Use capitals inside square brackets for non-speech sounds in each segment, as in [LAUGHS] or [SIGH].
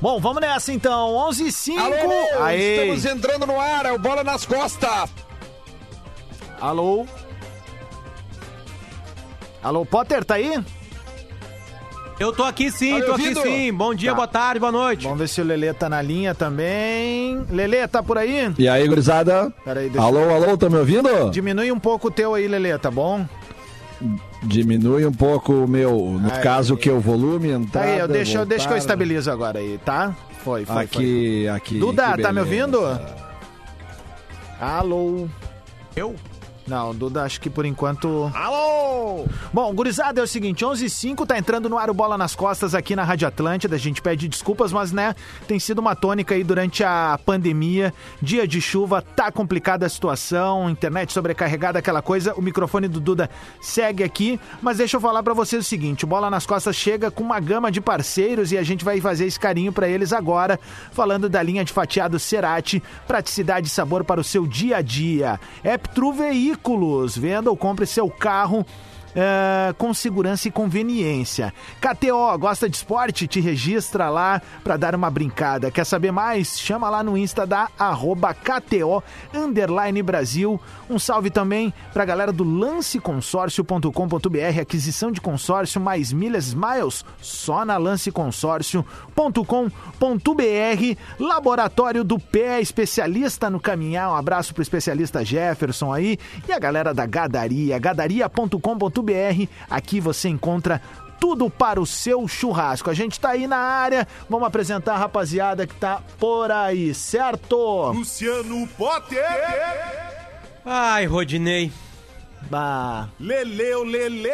Bom, vamos nessa então. 11 h 05 Alô, Aê. estamos entrando no ar, é o Bola nas Costas. Alô? Alô, Potter, tá aí? Eu tô aqui sim, Tá tô aqui ouvindo? sim. Bom dia, Tá. boa tarde, boa noite. Vamos ver se o Lelê tá na linha também. Lelê, tá por aí? E aí, gurizada? Peraí, deixa Alô, alô, tá me ouvindo? Diminui um pouco o teu aí, Lelê, tá bom? Diminui um pouco o meu, no Aí. caso, que é o volume, Tá entrada, aí, eu deixo, eu deixo que eu voltar. estabilizo agora aí, tá? Foi, foi, foi. Aqui, aqui. Duda, tá me ouvindo? Alô? Eu? Não, Duda, acho que por enquanto. Alô! Bom, gurizada, é o seguinte: 11 h 05 tá entrando no ar o Bola nas Costas aqui na Rádio Atlântida. A gente pede desculpas, mas né, tem sido uma tônica aí durante a pandemia. Dia de chuva, tá complicada a situação, internet sobrecarregada, aquela coisa. O microfone do Duda segue aqui, mas deixa eu falar pra vocês o seguinte: o Bola nas Costas chega com uma gama de parceiros e a gente vai fazer esse carinho pra eles agora, falando da linha de fatiado Cerati, praticidade e sabor para o seu dia a dia. Eptru Veículos, venda ou compre seu carro é, com segurança e conveniência. KTO, gosta de esporte? Te registra lá pra dar uma brincada. Quer saber mais? Chama lá no Insta da arroba KTO Brasil. Um salve também pra galera do lanceconsórcio.com.br, aquisição de consórcio mais milhas miles só na lanceconsórcio.com.br. Laboratório do Pé, especialista no caminhar. Um abraço pro especialista Jefferson aí e a galera da Gadaria, gadaria.com.br. Aqui você encontra tudo para o seu churrasco. A gente tá aí na área, vamos apresentar a rapaziada que tá por aí, certo? Luciano Potter, Ai, Rodinei. Bah, Leleu Lele,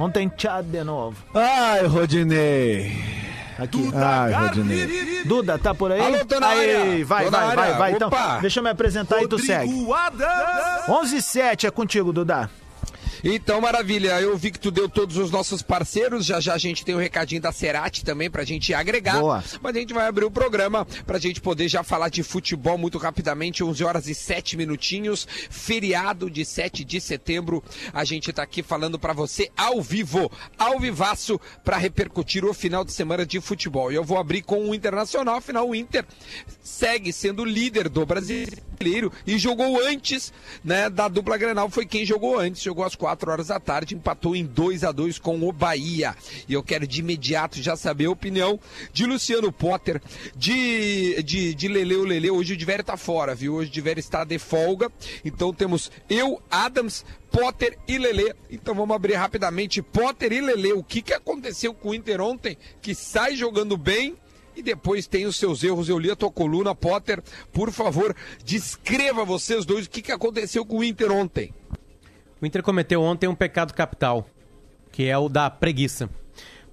ontem tchau de novo. Ai, Rodinei. Aqui. Ai, Rodinei. Duda, tá por aí? Alô, tô na aí, área. vai, Tô na vai, vai, área. vai. Então, deixa eu me apresentar e tu segue. Rodrigo Adams, 11 h 07 é contigo, Duda. Então, maravilha. Eu vi que tu deu todos os nossos parceiros. Já já a gente tem o recadinho da Cerati também pra gente agregar. Boa. Mas a gente vai abrir o programa pra gente poder já falar de futebol muito rapidamente. 11 horas e 7 minutinhos. Feriado de 7 de setembro. A gente tá aqui falando pra você ao vivo, ao vivaço, pra repercutir o final de semana de futebol. E eu vou abrir com o Internacional. Afinal, o Inter segue sendo líder do e jogou antes né, da dupla Grenal. Foi quem jogou antes, jogou às 4 horas da tarde, empatou em 2 a 2 com o Bahia. E eu quero de imediato já saber a opinião de Luciano Potter, de, de, de Leleu Lele. Hoje o Diver tá fora, viu? Hoje o Diver está de folga. Então temos eu, Adams, Potter e Lele. Então vamos abrir rapidamente. Potter e Lele, o que, que aconteceu com o Inter ontem? Que sai jogando bem e depois tem os seus erros. Eu li a tua coluna, Potter. Por favor, descreva vocês dois o que, que aconteceu com o Inter ontem. O Inter cometeu ontem um pecado capital, que é o da preguiça.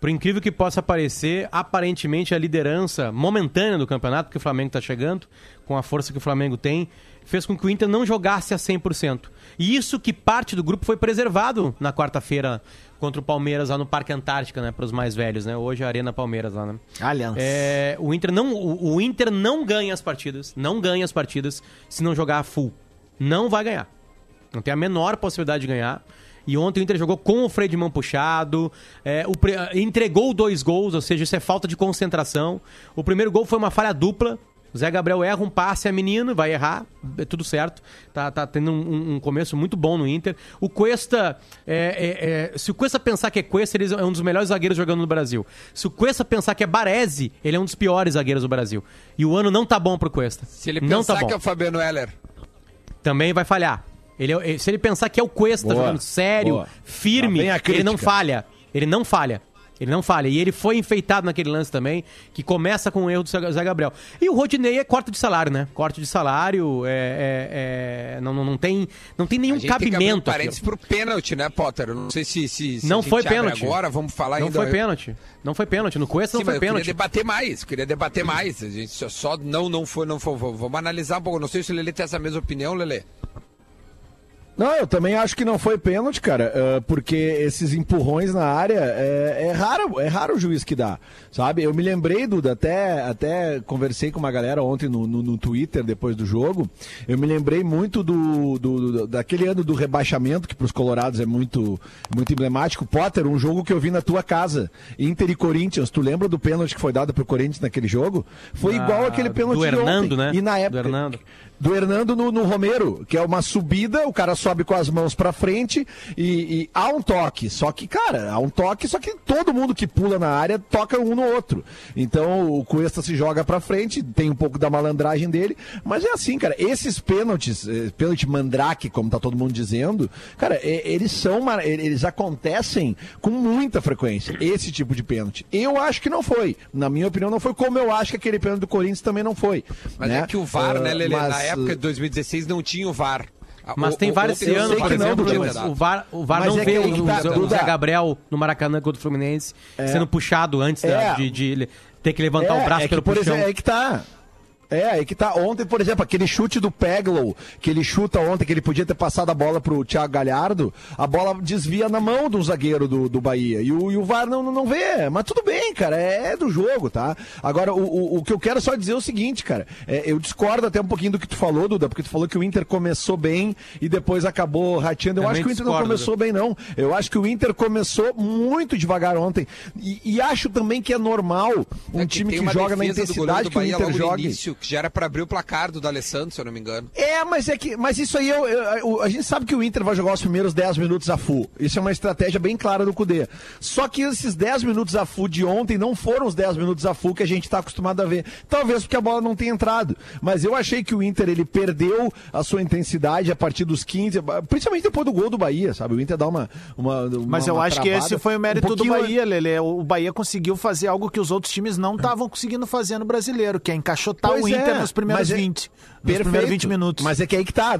Por incrível que possa parecer, aparentemente a liderança momentânea do campeonato, que o Flamengo está chegando, com a força que o Flamengo tem, fez com que o Inter não jogasse a 100%. E isso que parte do grupo foi preservado na quarta-feira contra o Palmeiras lá no Parque Antártica, né, para os mais velhos, né? Hoje é a Arena Palmeiras lá, né? Aliança. É, o Inter não o, o Inter não ganha as partidas, não ganha as partidas se não jogar a full. Não vai ganhar. Não tem a menor possibilidade de ganhar. E ontem o Inter jogou com o freio de mão puxado, é, o pre- entregou dois gols, ou seja, isso é falta de concentração. O primeiro gol foi uma falha dupla. O Zé Gabriel erra um passe a menino, vai errar, é tudo certo. Tá, tá tendo um, um começo muito bom no Inter. O Cuesta, é, é, é, se o Cuesta pensar que é Cuesta, ele é um dos melhores zagueiros jogando no Brasil. Se o Cuesta pensar que é Baresi, ele é um dos piores zagueiros do Brasil. E o ano não tá bom pro Cuesta. Se ele não pensar tá bom que é o Fabiano Heller. também vai falhar. Ele, é- se ele pensar que é o Cuesta Boa, jogando sério, boa. firme, ele não falha. Ele não falha. Ele não falha. E ele foi enfeitado naquele lance também, que começa com o erro do Zé Gabriel. E o Rodinei é corte de salário, né? Corte de salário, é, é- é- não, não, não tem, não tem nenhum A gente tem cabimento. parênteses aquilo. pro pênalti, né, Potter? Eu não sei se, se, se Não foi pênalti. agora, vamos falar Não ainda. foi pênalti. Não foi pênalti. No Cuesta não foi eu queria pênalti. debater mais, queria debater mais. A gente só, só não, não foi, não foi. Vamos analisar um pouco. Não sei se o Lele tem essa mesma opinião, Lele. Não, eu também acho que não foi pênalti, cara, ah, porque esses empurrões na área é, é raro, é raro o juiz que dá, sabe? Eu me lembrei, Duda, até, até conversei com uma galera ontem no, no, no Twitter depois do jogo, eu me lembrei muito do, do- do- daquele ano do rebaixamento, que pros colorados é muito, muito emblemático. Potter, um jogo que eu vi na tua casa, Inter e Corinthians, tu lembra do pênalti que foi dado pro Corinthians naquele jogo? Foi Ah, igual aquele pênalti do Hernando, ontem. né? E na Do época, Hernando. Do Hernando no, no Romero, que é uma subida, o cara sobe com as mãos pra frente e, e há um toque. Só que, cara, há um toque, só que todo mundo que pula na área toca um no outro. Então o Cuesta se joga pra frente, tem um pouco da malandragem dele, mas é assim, cara, esses pênaltis, eh, pênalti mandrake, como tá todo mundo dizendo, cara, eh, eles são, eh, eles acontecem com muita frequência, esse tipo de pênalti. Eu acho que não foi, na minha opinião não foi, como eu acho que aquele pênalti do Corinthians também não foi. Mas né? é que o VAR, Ah, né, Lele? Na mas, época de 2016 não tinha o VAR. Mas O- tem ontem esse ano, por que não exemplo, podia o, VAR, o VAR Mas não é vê que o, que tá, o Zé. Gabriel no Maracanã contra o Fluminense sendo puxado antes da- É. de, de ele ter que levantar o braço é que, pelo por puxão. exemplo, é que tá. É, aí que tá. Ontem, por exemplo, aquele chute do Peglow, que ele chuta ontem, que ele podia ter passado a bola pro Thiago Galhardo, a bola desvia na mão do zagueiro do, do Bahia. E o, e o VAR não, não vê. Mas tudo bem, cara, é, do jogo, tá? Agora, o, o, o que eu quero só dizer é o seguinte, cara. é, eu discordo até um pouquinho do que tu falou, Duda, porque tu falou que o Inter começou bem e depois acabou rateando. Eu Também acho que o Inter não discordo, começou bem, não. Eu acho que o Inter começou muito devagar ontem. E, e acho também que é normal um É time tem que joga na defesa do intensidade do que o Inter joga. Que já era pra abrir o placar do D'Alessandro, se eu não me engano. É, mas é que, mas isso aí eu, eu- eu- a gente sabe que o Inter vai jogar os primeiros 10 minutos a full. Isso é uma estratégia bem clara do Cudê. Só que esses 10 minutos a full de ontem não foram os 10 minutos a full que a gente está acostumado a ver. Talvez porque a bola não tenha entrado. Mas eu achei que o Inter ele perdeu a sua intensidade a partir dos 15, principalmente depois do gol do Bahia, sabe? O Inter dá uma, uma, uma Mas eu uma acho que esse travada. foi o mérito Um do Bahia, Lele. O Bahia conseguiu fazer algo que os outros times não estavam conseguindo fazer no brasileiro, que é encaixotar Pois o Inter é, nos primeiros mas é- 20. Nos Perfeito. primeiros 20 minutos. Mas é que aí que tá.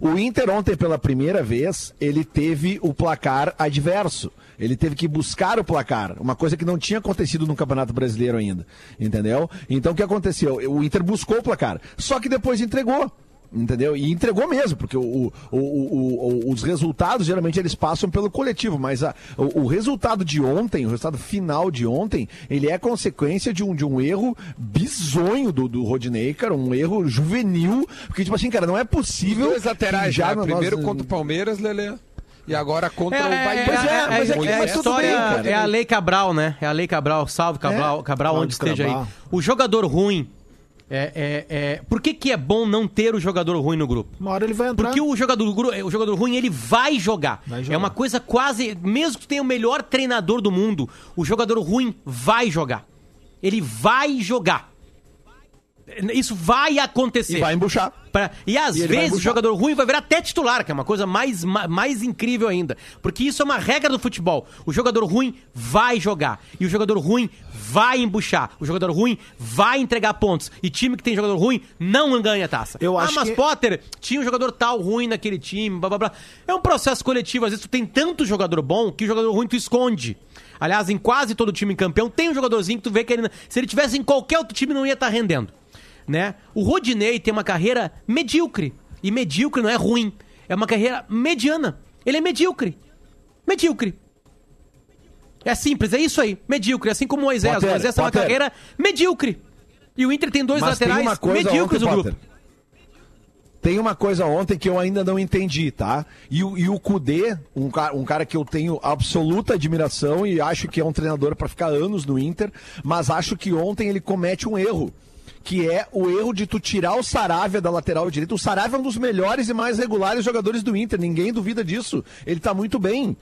O Inter ontem, pela primeira vez, ele teve o placar adverso. Ele teve que buscar o placar, uma coisa que não tinha acontecido no Campeonato Brasileiro ainda, entendeu? Então o que aconteceu? O Inter buscou o placar, só que depois entregou. Entendeu? E entregou mesmo, porque o, o- o- os resultados geralmente eles passam pelo coletivo, mas a- o, o resultado de ontem, o resultado final de ontem, ele é consequência de um, de um erro bizonho do, do Rodinei, cara, um erro juvenil, porque tipo assim, cara, não é possível. Dois laterais já, no- primeiro nós- contra o Palmeiras, Lele. E agora contra É, o Bahia. Pois é, mas é que- é a mas tudo história, bem, cara. é a lei Cabral, né? É a lei Cabral, salve Cabral, É. Cabral onde esteja Cabral. aí. O jogador ruim, é, é, é- por que, que é bom não ter o jogador ruim no grupo? Uma hora ele vai entrar. Porque o jogador, o jogador ruim, ele vai jogar. Vai jogar. É uma coisa quase. Mesmo que tenha o melhor treinador do mundo, o jogador ruim vai jogar. Ele vai jogar. Isso vai acontecer. E vai embuchar. Pra- e às E vezes o jogador ruim vai virar até titular, que é uma coisa mais, ma- mais incrível ainda. Porque isso é uma regra do futebol. O jogador ruim vai jogar. E o jogador ruim vai embuchar. O jogador ruim vai entregar pontos. E time que tem jogador ruim não ganha taça. Eu ah, acho mas que- Potter tinha um jogador tal ruim naquele time, blá blá blá. É um processo coletivo. Às vezes tu tem tanto jogador bom que o jogador ruim tu esconde. Aliás, em quase todo time campeão tem um jogadorzinho que tu vê que ele, se ele tivesse em qualquer outro time não ia estar rendendo né? O Rodinei tem uma carreira medíocre. E medíocre não é ruim. É uma carreira mediana. Ele é medíocre. Medíocre. É simples, é isso aí. Medíocre. Assim como o Moisés. Potter, o Moisés tem uma Potter. carreira medíocre. E o Inter tem dois Mas tem laterais uma coisa medíocres ontem, no Potter. grupo. Tem uma coisa ontem que eu ainda não entendi, tá? E, o- e o Kudê, um, ca- um cara que eu tenho absoluta admiração e acho que é um treinador para ficar anos no Inter, mas acho que ontem ele comete um erro. Que é o erro de tu tirar o Saravia da lateral direita. O Saravia é um dos melhores e mais regulares jogadores do Inter, ninguém duvida disso. Ele tá muito bem.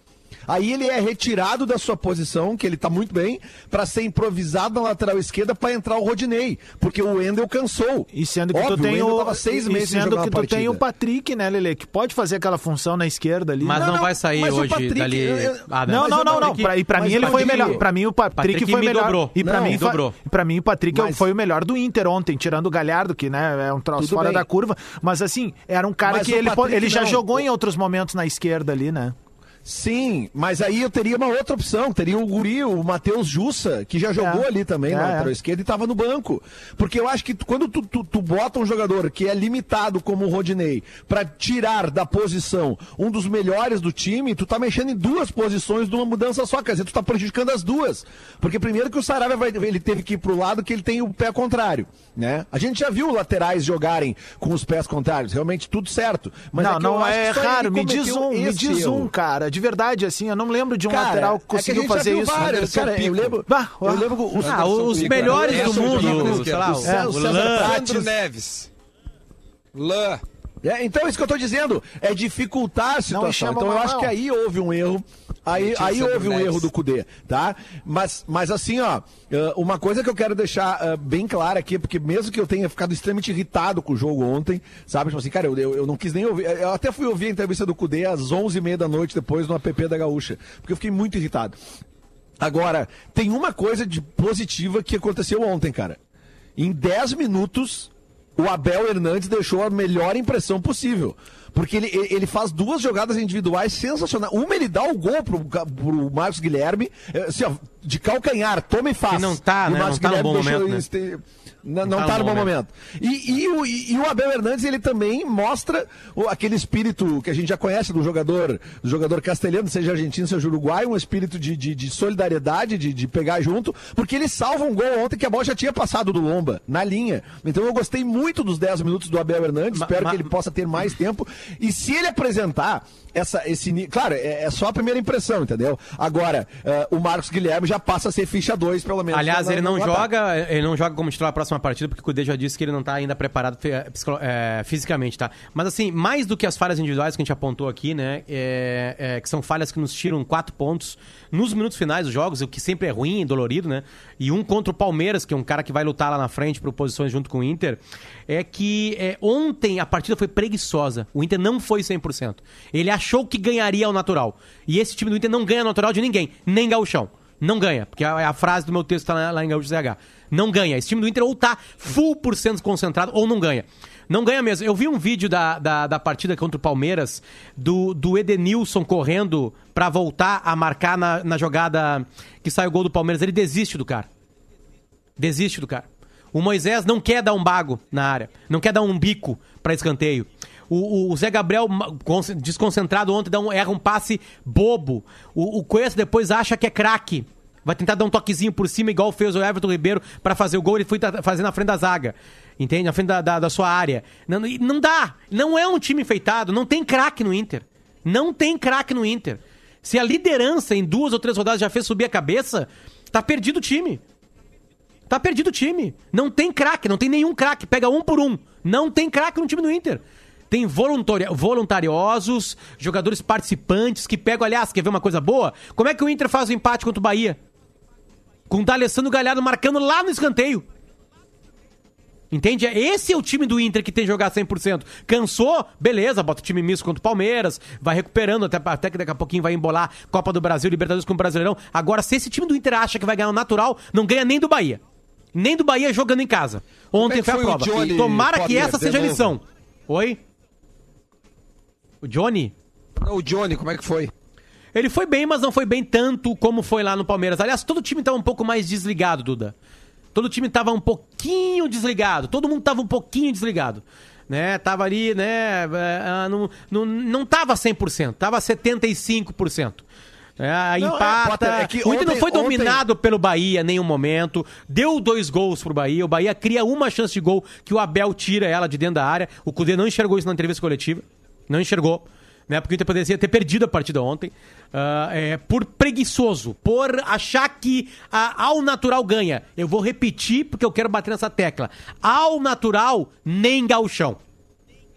Aí ele é retirado da sua posição, que ele tá muito bem, para ser improvisado na lateral esquerda para entrar o Rodinei, porque o Wendel cansou. E sendo que Óbvio, tu tem o seis e meses sem sendo que tu tem o Patrick, né, Lele? Que pode fazer aquela função na esquerda ali. Mas Não, não, não, vai sair hoje Patrick, dali. eu- Ah, Não, não, não, não. Patrick- Pra, e pra mas mim ele foi melhor. Pra mim o Patrick, Patrick foi me melhor. dobrou. E pra Não, mim, dobrou. Fa... Pra mim o Patrick Mas- foi o melhor do Inter ontem, tirando o Galhardo, que né, é um troço Tudo fora bem. da curva. Mas assim, era um cara Mas que ele, ele já jogou em outros momentos na esquerda ali, né? Sim, mas aí eu teria uma outra opção. Teria o Guri, o Matheus Jussa, que já jogou É. ali também É, na é. lateral esquerda e estava no banco. Porque eu acho que quando tu, tu, tu bota um jogador que é limitado como o Rodinei pra tirar da posição um dos melhores do time, tu tá mexendo em duas posições de uma mudança só. Quer dizer, tu tá prejudicando as duas. Porque primeiro que o Saravia vai, ele teve que ir pro lado que ele tem o pé contrário. Né? A gente já viu laterais jogarem com os pés contrários, realmente tudo certo. Mas não, é não é raro. Me diz um, me diz um, cara. De verdade, assim, eu não lembro de um Cara, lateral que é que conseguiu gente já fazer isso. vários, cara, eu Pico. lembro- Bah, eu lembro o- Ah, os Pico. melhores do mundo, sei lá, o, É, o o. Sandro Neves. Lã. É, então é isso que eu tô dizendo, é dificultar a situação. Então eu acho que aí houve um erro. Aí, aí houve um Neves. erro do Cudê, tá? Mas, mas assim, ó, eh, uma coisa que eu quero deixar eh, bem clara aqui, porque mesmo que eu tenha ficado extremamente irritado com o jogo ontem, sabe? Tipo assim, cara, eu, eu, eu não quis nem ouvir. Eu até fui ouvir a entrevista do Cudê às 11h30 da noite depois no app da Gaúcha, porque eu fiquei muito irritado. Agora, tem uma coisa de positiva que aconteceu ontem, cara. Em 10 minutos, o Abel Hernandes deixou a melhor impressão possível. Porque ele, ele faz duas jogadas individuais sensacionais. Uma, ele dá o gol pro, pro Marcos Guilherme, eh, assim, ó, de calcanhar, toma e faz. Que não tá, E o né? Marcos Não tá no bom deixou momento, né? Não, Não não tá tá no bom bom momento. E, e o, e, o Abel Hernandes, ele também mostra o- aquele espírito que a gente já conhece do jogador, do jogador castelhano, seja argentino, seja uruguaio, um espírito de, de, de solidariedade, de, de pegar junto, porque ele salva um gol ontem que a bola já tinha passado do Lomba, na linha. Então eu gostei muito dos 10 minutos do Abel Hernandes, Ma- espero ma- que ele possa ter mais tempo. E se ele apresentar essa, esse Claro, é, é só a primeira impressão, entendeu? Agora, eh, o Marcos Guilherme já passa a ser ficha 2, pelo menos. Aliás, ele não joga, ele não joga como titular na próxima partida, porque o Cudê já disse que ele não tá ainda preparado é, fisicamente, tá? Mas assim, mais do que as falhas individuais que a gente apontou aqui, né? é- é, que são falhas que nos tiram quatro pontos nos minutos finais dos jogos, o que sempre é ruim e dolorido, né? E um contra o Palmeiras, que é um cara que vai lutar lá na frente por posições junto com o Inter, é que é, ontem a partida foi preguiçosa. O Inter não foi 100%. Ele achou que ganharia ao natural. E esse time do Inter não ganha ao natural de ninguém, nem gauchão. Não ganha, porque é a frase do meu texto tá lá, lá em Gaúcho ZH. Não ganha. Esse time do Inter ou tá full por cento concentrado ou não ganha. Não ganha mesmo. Eu vi um vídeo da, da, da partida contra o Palmeiras do, do Edenilson correndo pra voltar a marcar na, na jogada que sai o gol do Palmeiras. Ele desiste do cara. Desiste do cara. O Moisés não quer dar um bago na área, não quer dar um bico pra escanteio. O, o Zé Gabriel, desconcentrado ontem, dá um- erra um passe bobo. O, o Cuesta depois acha que é craque. Vai tentar dar um toquezinho por cima, igual fez o Everton Ribeiro pra fazer o gol. Ele foi fazer na frente da zaga. Entende? Na frente da, da, da sua área. Não- não dá. Não é um time enfeitado. Não tem craque no Inter. Não tem craque no Inter. Se a liderança em duas ou três rodadas já fez subir a cabeça, tá perdido o time. Tá perdido o time. Não tem craque, não tem nenhum craque. Pega um por um. Não tem craque no time do Inter. Tem voluntaria- voluntariosos, jogadores participantes que pegam, aliás, quer ver uma coisa boa? Como é que o Inter faz o empate contra o Bahia? Com o D'Alessandro Galhardo marcando lá no escanteio. Entende? Esse é o time do Inter que tem que jogar 100%. Cansou? Beleza, bota o time misto contra o Palmeiras, vai recuperando, até, até que daqui a pouquinho vai embolar Copa do Brasil, Libertadores com o Brasileirão. Agora, se esse time do Inter acha que vai ganhar o natural, não ganha nem do Bahia. Nem do Bahia jogando em casa. Ontem é que foi a foi o prova. Tomara que essa seja a lição. Oi? O Johnny? O Johnny, como é que foi? Ele foi bem, mas não foi bem tanto como foi lá no Palmeiras. Aliás, todo o time tava um pouco mais desligado, Duda. Todo o time tava um pouquinho desligado. Todo mundo tava um pouquinho desligado. Né? Tava ali, né? é, ah, não, não, não tava 100%, tava 75%. É, Não, é, empata. É que o Inter não ontem- foi ontem- dominado pelo Bahia em nenhum momento. Deu dois gols pro Bahia. O Bahia cria uma chance de gol que o Abel tira ela de dentro da área. O Cudê não enxergou isso na entrevista coletiva. Não enxergou. Né, porque o Inter poderia ter perdido a partida ontem. Ah, é, por preguiçoso. Por achar que ao natural ganha. Eu vou repetir porque eu quero bater nessa tecla. Ao natural, nem gauchão.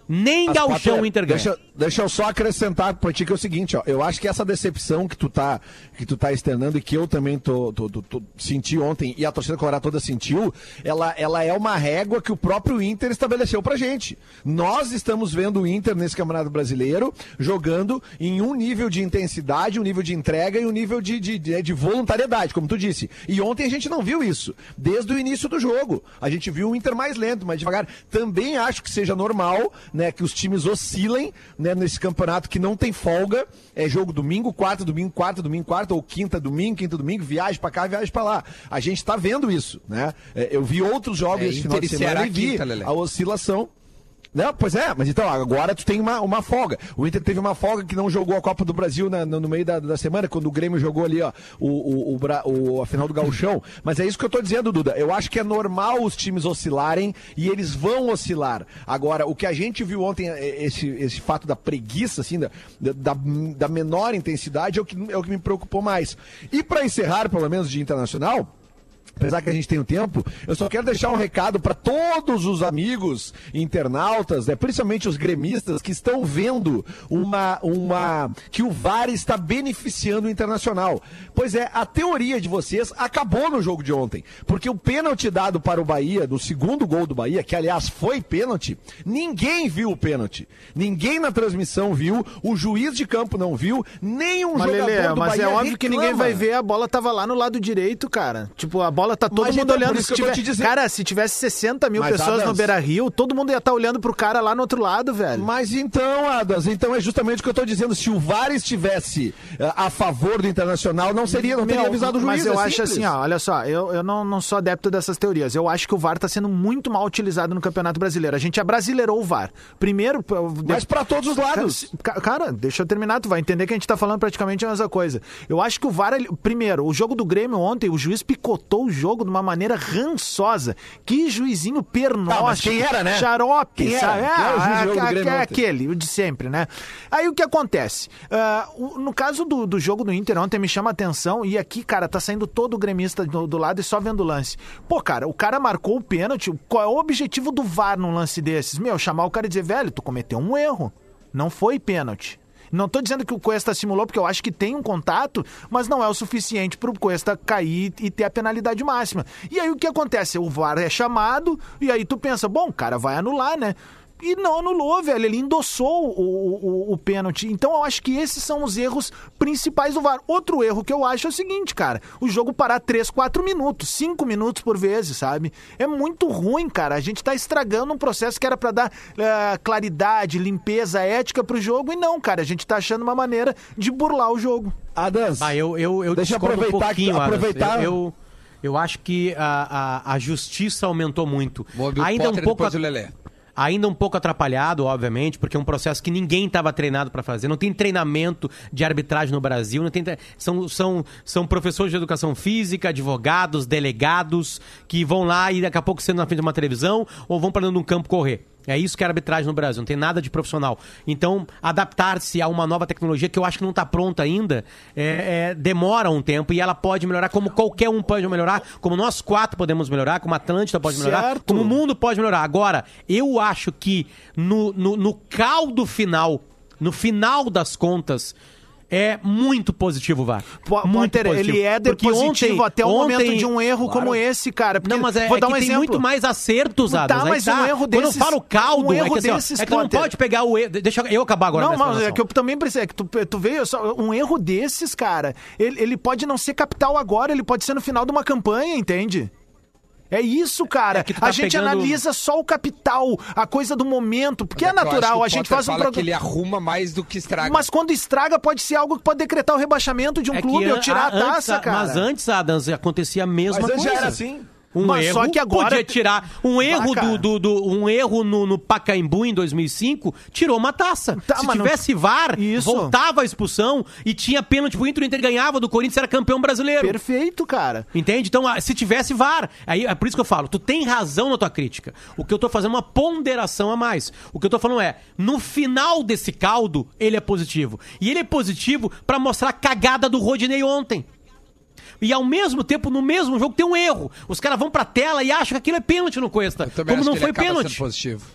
Nem Mas, gauchão Potter, o Inter ganha. Deixa, deixa eu só acrescentar pra ti que é o seguinte, ó. Eu acho que essa decepção que tu tá, que tu tá externando e que eu também tô, tô- tô- tô- senti ontem e a torcida colorada toda sentiu, ela, ela é uma régua que o próprio Inter estabeleceu pra gente. Nós estamos vendo o Inter nesse Campeonato Brasileiro jogando em um nível de intensidade, um nível de entrega e um nível de, de, de, de voluntariedade, como tu disse. E ontem a gente não viu isso. Desde o início do jogo. A gente viu o Inter mais lento, mais devagar. Também acho que seja normal, né, que os times oscilem, né, né, nesse campeonato que não tem folga. É jogo domingo, quarta, domingo, quarta, domingo, quarta, ou quinta, domingo, quinta, domingo, viagem pra cá, viagem pra lá. A gente tá vendo isso, né? É, eu vi outros jogos É, esse final de semana e vi quinta, a oscilação. Não, pois é, mas então, agora tu tem uma, uma folga. O Inter teve uma folga que não jogou a Copa do Brasil na- no, no meio da, da semana, quando o Grêmio jogou ali, ó, o, o, o, a final do Gauchão. Mas é isso que eu tô dizendo, Duda. Eu acho que é normal os times oscilarem e eles vão oscilar. Agora, o que a gente viu ontem, é, esse, esse fato da preguiça, assim, da, da, da menor intensidade, é o, que, é o que me preocupou mais. E para encerrar, pelo menos, de internacional. Apesar que a gente tem o tempo, eu só quero deixar um recado para todos os amigos internautas, né, principalmente os gremistas que estão vendo uma, uma que o VAR está beneficiando o Internacional. Pois é, a teoria de vocês acabou no jogo de ontem, porque o pênalti dado para o Bahia, do segundo gol do Bahia, que aliás foi pênalti, ninguém viu o pênalti. Ninguém na transmissão viu, o juiz de campo não viu, nem um Mas, jogador Lelê, do mas Bahia é óbvio que ninguém reclama. vai ver, a bola tava lá no lado direito, cara. Tipo, a bola tá todo Mas mundo então, olhando. isso Se tiver- dizendo. Cara, se tivesse 60 mil Mas, pessoas no Adams- Beira Rio, todo mundo ia estar olhando pro cara lá no outro lado, velho. Mas então, Adas, então é justamente o que eu tô dizendo. Se o VAR estivesse eh, a favor do Internacional, não seria, não teria Meu, avisado o juiz. Mas eu é acho simples. assim, ó, olha só, eu, eu não, não sou adepto dessas teorias. Eu acho que o VAR tá sendo muito mal utilizado no Campeonato Brasileiro. A gente abrasileirou o VAR. Primeiro. Mas pra todos os lados. Cara, cara, deixa eu terminar, tu vai entender que a gente tá falando praticamente a mesma coisa. Eu acho que o VAR, primeiro, o jogo do Grêmio ontem, o juiz picotou o jogo de uma maneira rançosa. Que juizinho pernóstico. Tá, quem era, né? Xarope, Quem sabe? É, Grêmio é ontem? aquele, o de sempre, né? Aí o que acontece? O- no caso do, do jogo do Inter ontem, me chama a atenção, e aqui, cara, tá saindo todo o gremista do, do lado e só vendo o lance. Pô, cara, o cara marcou o pênalti, qual é o objetivo do VAR num lance desses? Meu, chamar o cara e dizer, velho, tu cometeu um erro, não foi pênalti. Não tô dizendo que o Cuesta simulou, porque eu acho que tem um contato, mas não é o suficiente pro Cuesta cair e ter a penalidade máxima. E aí o que acontece? O VAR é chamado, e aí tu pensa, bom, o cara vai anular, né? E não anulou, velho. Ele endossou o, o, o pênalti. Então eu acho que esses são os erros principais do VAR. Outro erro que eu acho é o seguinte, cara. O jogo parar 3, 4 minutos, 5 minutos por vezes, sabe? É muito ruim, cara. A gente tá estragando um processo que era pra dar eh, claridade, limpeza, ética pro jogo. E não, cara. A gente tá achando uma maneira de burlar o jogo. Adans, Ah, eu, eu, eu Deixa eu aproveitar um pouquinho, que- Adams. aproveitar- Eu, eu, eu acho que a, a, a justiça aumentou muito. Ainda um Potter e pouco. Ainda um pouco atrapalhado, obviamente, porque é um processo que ninguém estava treinado para fazer. Não tem treinamento de arbitragem no Brasil. Não tem tre- são, são, são professores de educação física, advogados, delegados, que vão lá e daqui a pouco sendo na frente de uma televisão ou vão para dentro de um campo correr. É isso que é arbitragem no Brasil, não tem nada de profissional. Então, adaptar-se a uma nova tecnologia que eu acho que não está pronta ainda, é, é, demora um tempo e ela pode melhorar, como qualquer um pode melhorar, como nós quatro podemos melhorar, como a Atlântida pode melhorar, Certo. como o mundo pode melhorar. Agora, eu acho que no, no, no caldo final, no final das contas, é muito positivo, VAR. Muito Potter, ele é de Porque positivo ontem- até o ontem- momento de um erro Claro. como esse, cara. Porque, Não, mas é, vou é dar um tem exemplo. muito mais acertos, Tá, Adams. aí mas um erro Quando eu desses- falo caldo, um é erro que, assim, ó, desses, é que tu não pode pegar o erro... Deixa eu acabar agora. Não, mas é que eu também preciso. É que tu, tu veio só. Um erro desses, cara, ele, ele pode não ser capital agora, ele pode ser no final de uma campanha, entende? É isso, cara. É tá a gente pegando- analisa só o capital, a coisa do momento, porque é, que natural, a gente faz um programa. ele arruma mais do que estraga. Mas quando estraga, pode ser algo que pode decretar o rebaixamento de um É clube ou tirar a antes, taça, cara. Mas antes, Adams, acontecia a mesma Mas antes coisa. já era assim. Um Mas erro, só que agora- podia tirar um erro do, do, do- um erro no, no Pacaembu em 2005, tirou uma taça. Tá, Se mas não- tivesse VAR, Isso. voltava a expulsão e tinha pênalti pro Inter, o Inter ganhava do Corinthians, era campeão brasileiro. Perfeito, cara. Entende? Então, ah, se tivesse VAR, aí é por isso que eu falo, tu tem razão na tua crítica. O que eu tô fazendo é uma ponderação a mais. O que eu tô falando é, no final desse caldo, ele é positivo. E ele é positivo pra mostrar a cagada do Rodinei ontem. E ao mesmo tempo, no mesmo jogo, tem um erro. Os caras vão pra tela e acham que aquilo é pênalti no Cuesta. Como acho não que foi ele acaba pênalti. positivo.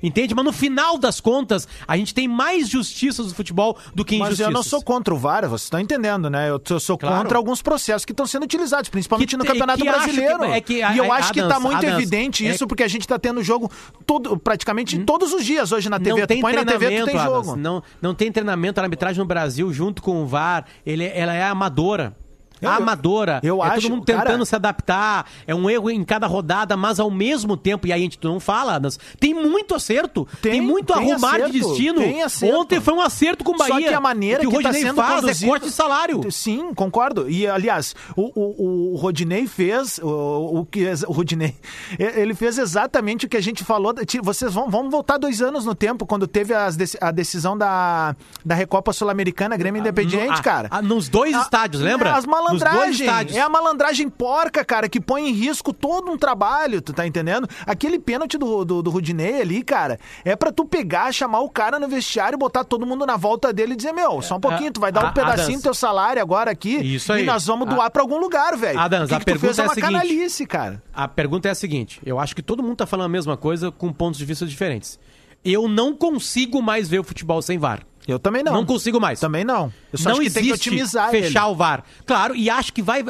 Entende? Mas no final das contas, a gente tem mais justiças do futebol do que Mas injustiças. eu não sou contra o VAR, vocês estão entendendo, né? Eu, eu sou Claro. contra alguns processos que estão sendo utilizados, principalmente Que no Campeonato que acho que- Brasileiro. é que- e eu a- acho que tá Adams, muito Adams, evidente é isso, que- porque a gente tá tendo jogo todo, praticamente todos os dias hoje na TV. Não tem tu põe na TV, tu treinamento, tem Adams. jogo. Não, não tem treinamento. A arbitragem no Brasil, junto com o VAR, ele, ela é amadora. Eu- amadora. eu é acho, todo mundo tentando cara- se adaptar. É um erro em cada rodada, mas ao mesmo tempo, e aí a gente não fala, Adams, tem muito acerto. Tem, Tem, muito tem arrumar acerto, de destino. tem acerto. Ontem foi um acerto com o Bahia. Só que a maneira o que, que o tá Rodinei sendo faz conduzido... é corte de salário. Sim, concordo. E, aliás, o, o, o Rodinei fez o, o que o Rodinei, ele fez exatamente o que a gente falou. Vocês vão, vão voltar dois anos no tempo, quando teve as a decisão da, da Recopa Sul-Americana, Grêmio Independiente, Ah, cara. ah, nos dois Ah, estádios, lembra? As Nos estádios. É a malandragem porca, cara, que põe em risco todo um trabalho, tu tá entendendo? Aquele pênalti do, do, do Rudinei ali, cara, é pra tu pegar, chamar o cara no vestiário, botar todo mundo na volta dele e dizer, meu, só um pouquinho, tu vai dar a- um pedacinho Adams. do teu salário agora aqui Isso e aí. nós vamos doar A- pra algum lugar, velho. Adams, que a que pergunta fez é é a seguinte. canalice, cara. A pergunta é a seguinte: eu acho que todo mundo tá falando a mesma coisa com pontos de vista diferentes. Eu não consigo mais ver o futebol sem VAR. Eu também não. Não consigo mais. Também não. Eu só não acho que existe tem que otimizar fechar ele. o VAR. Claro, e acho que vai.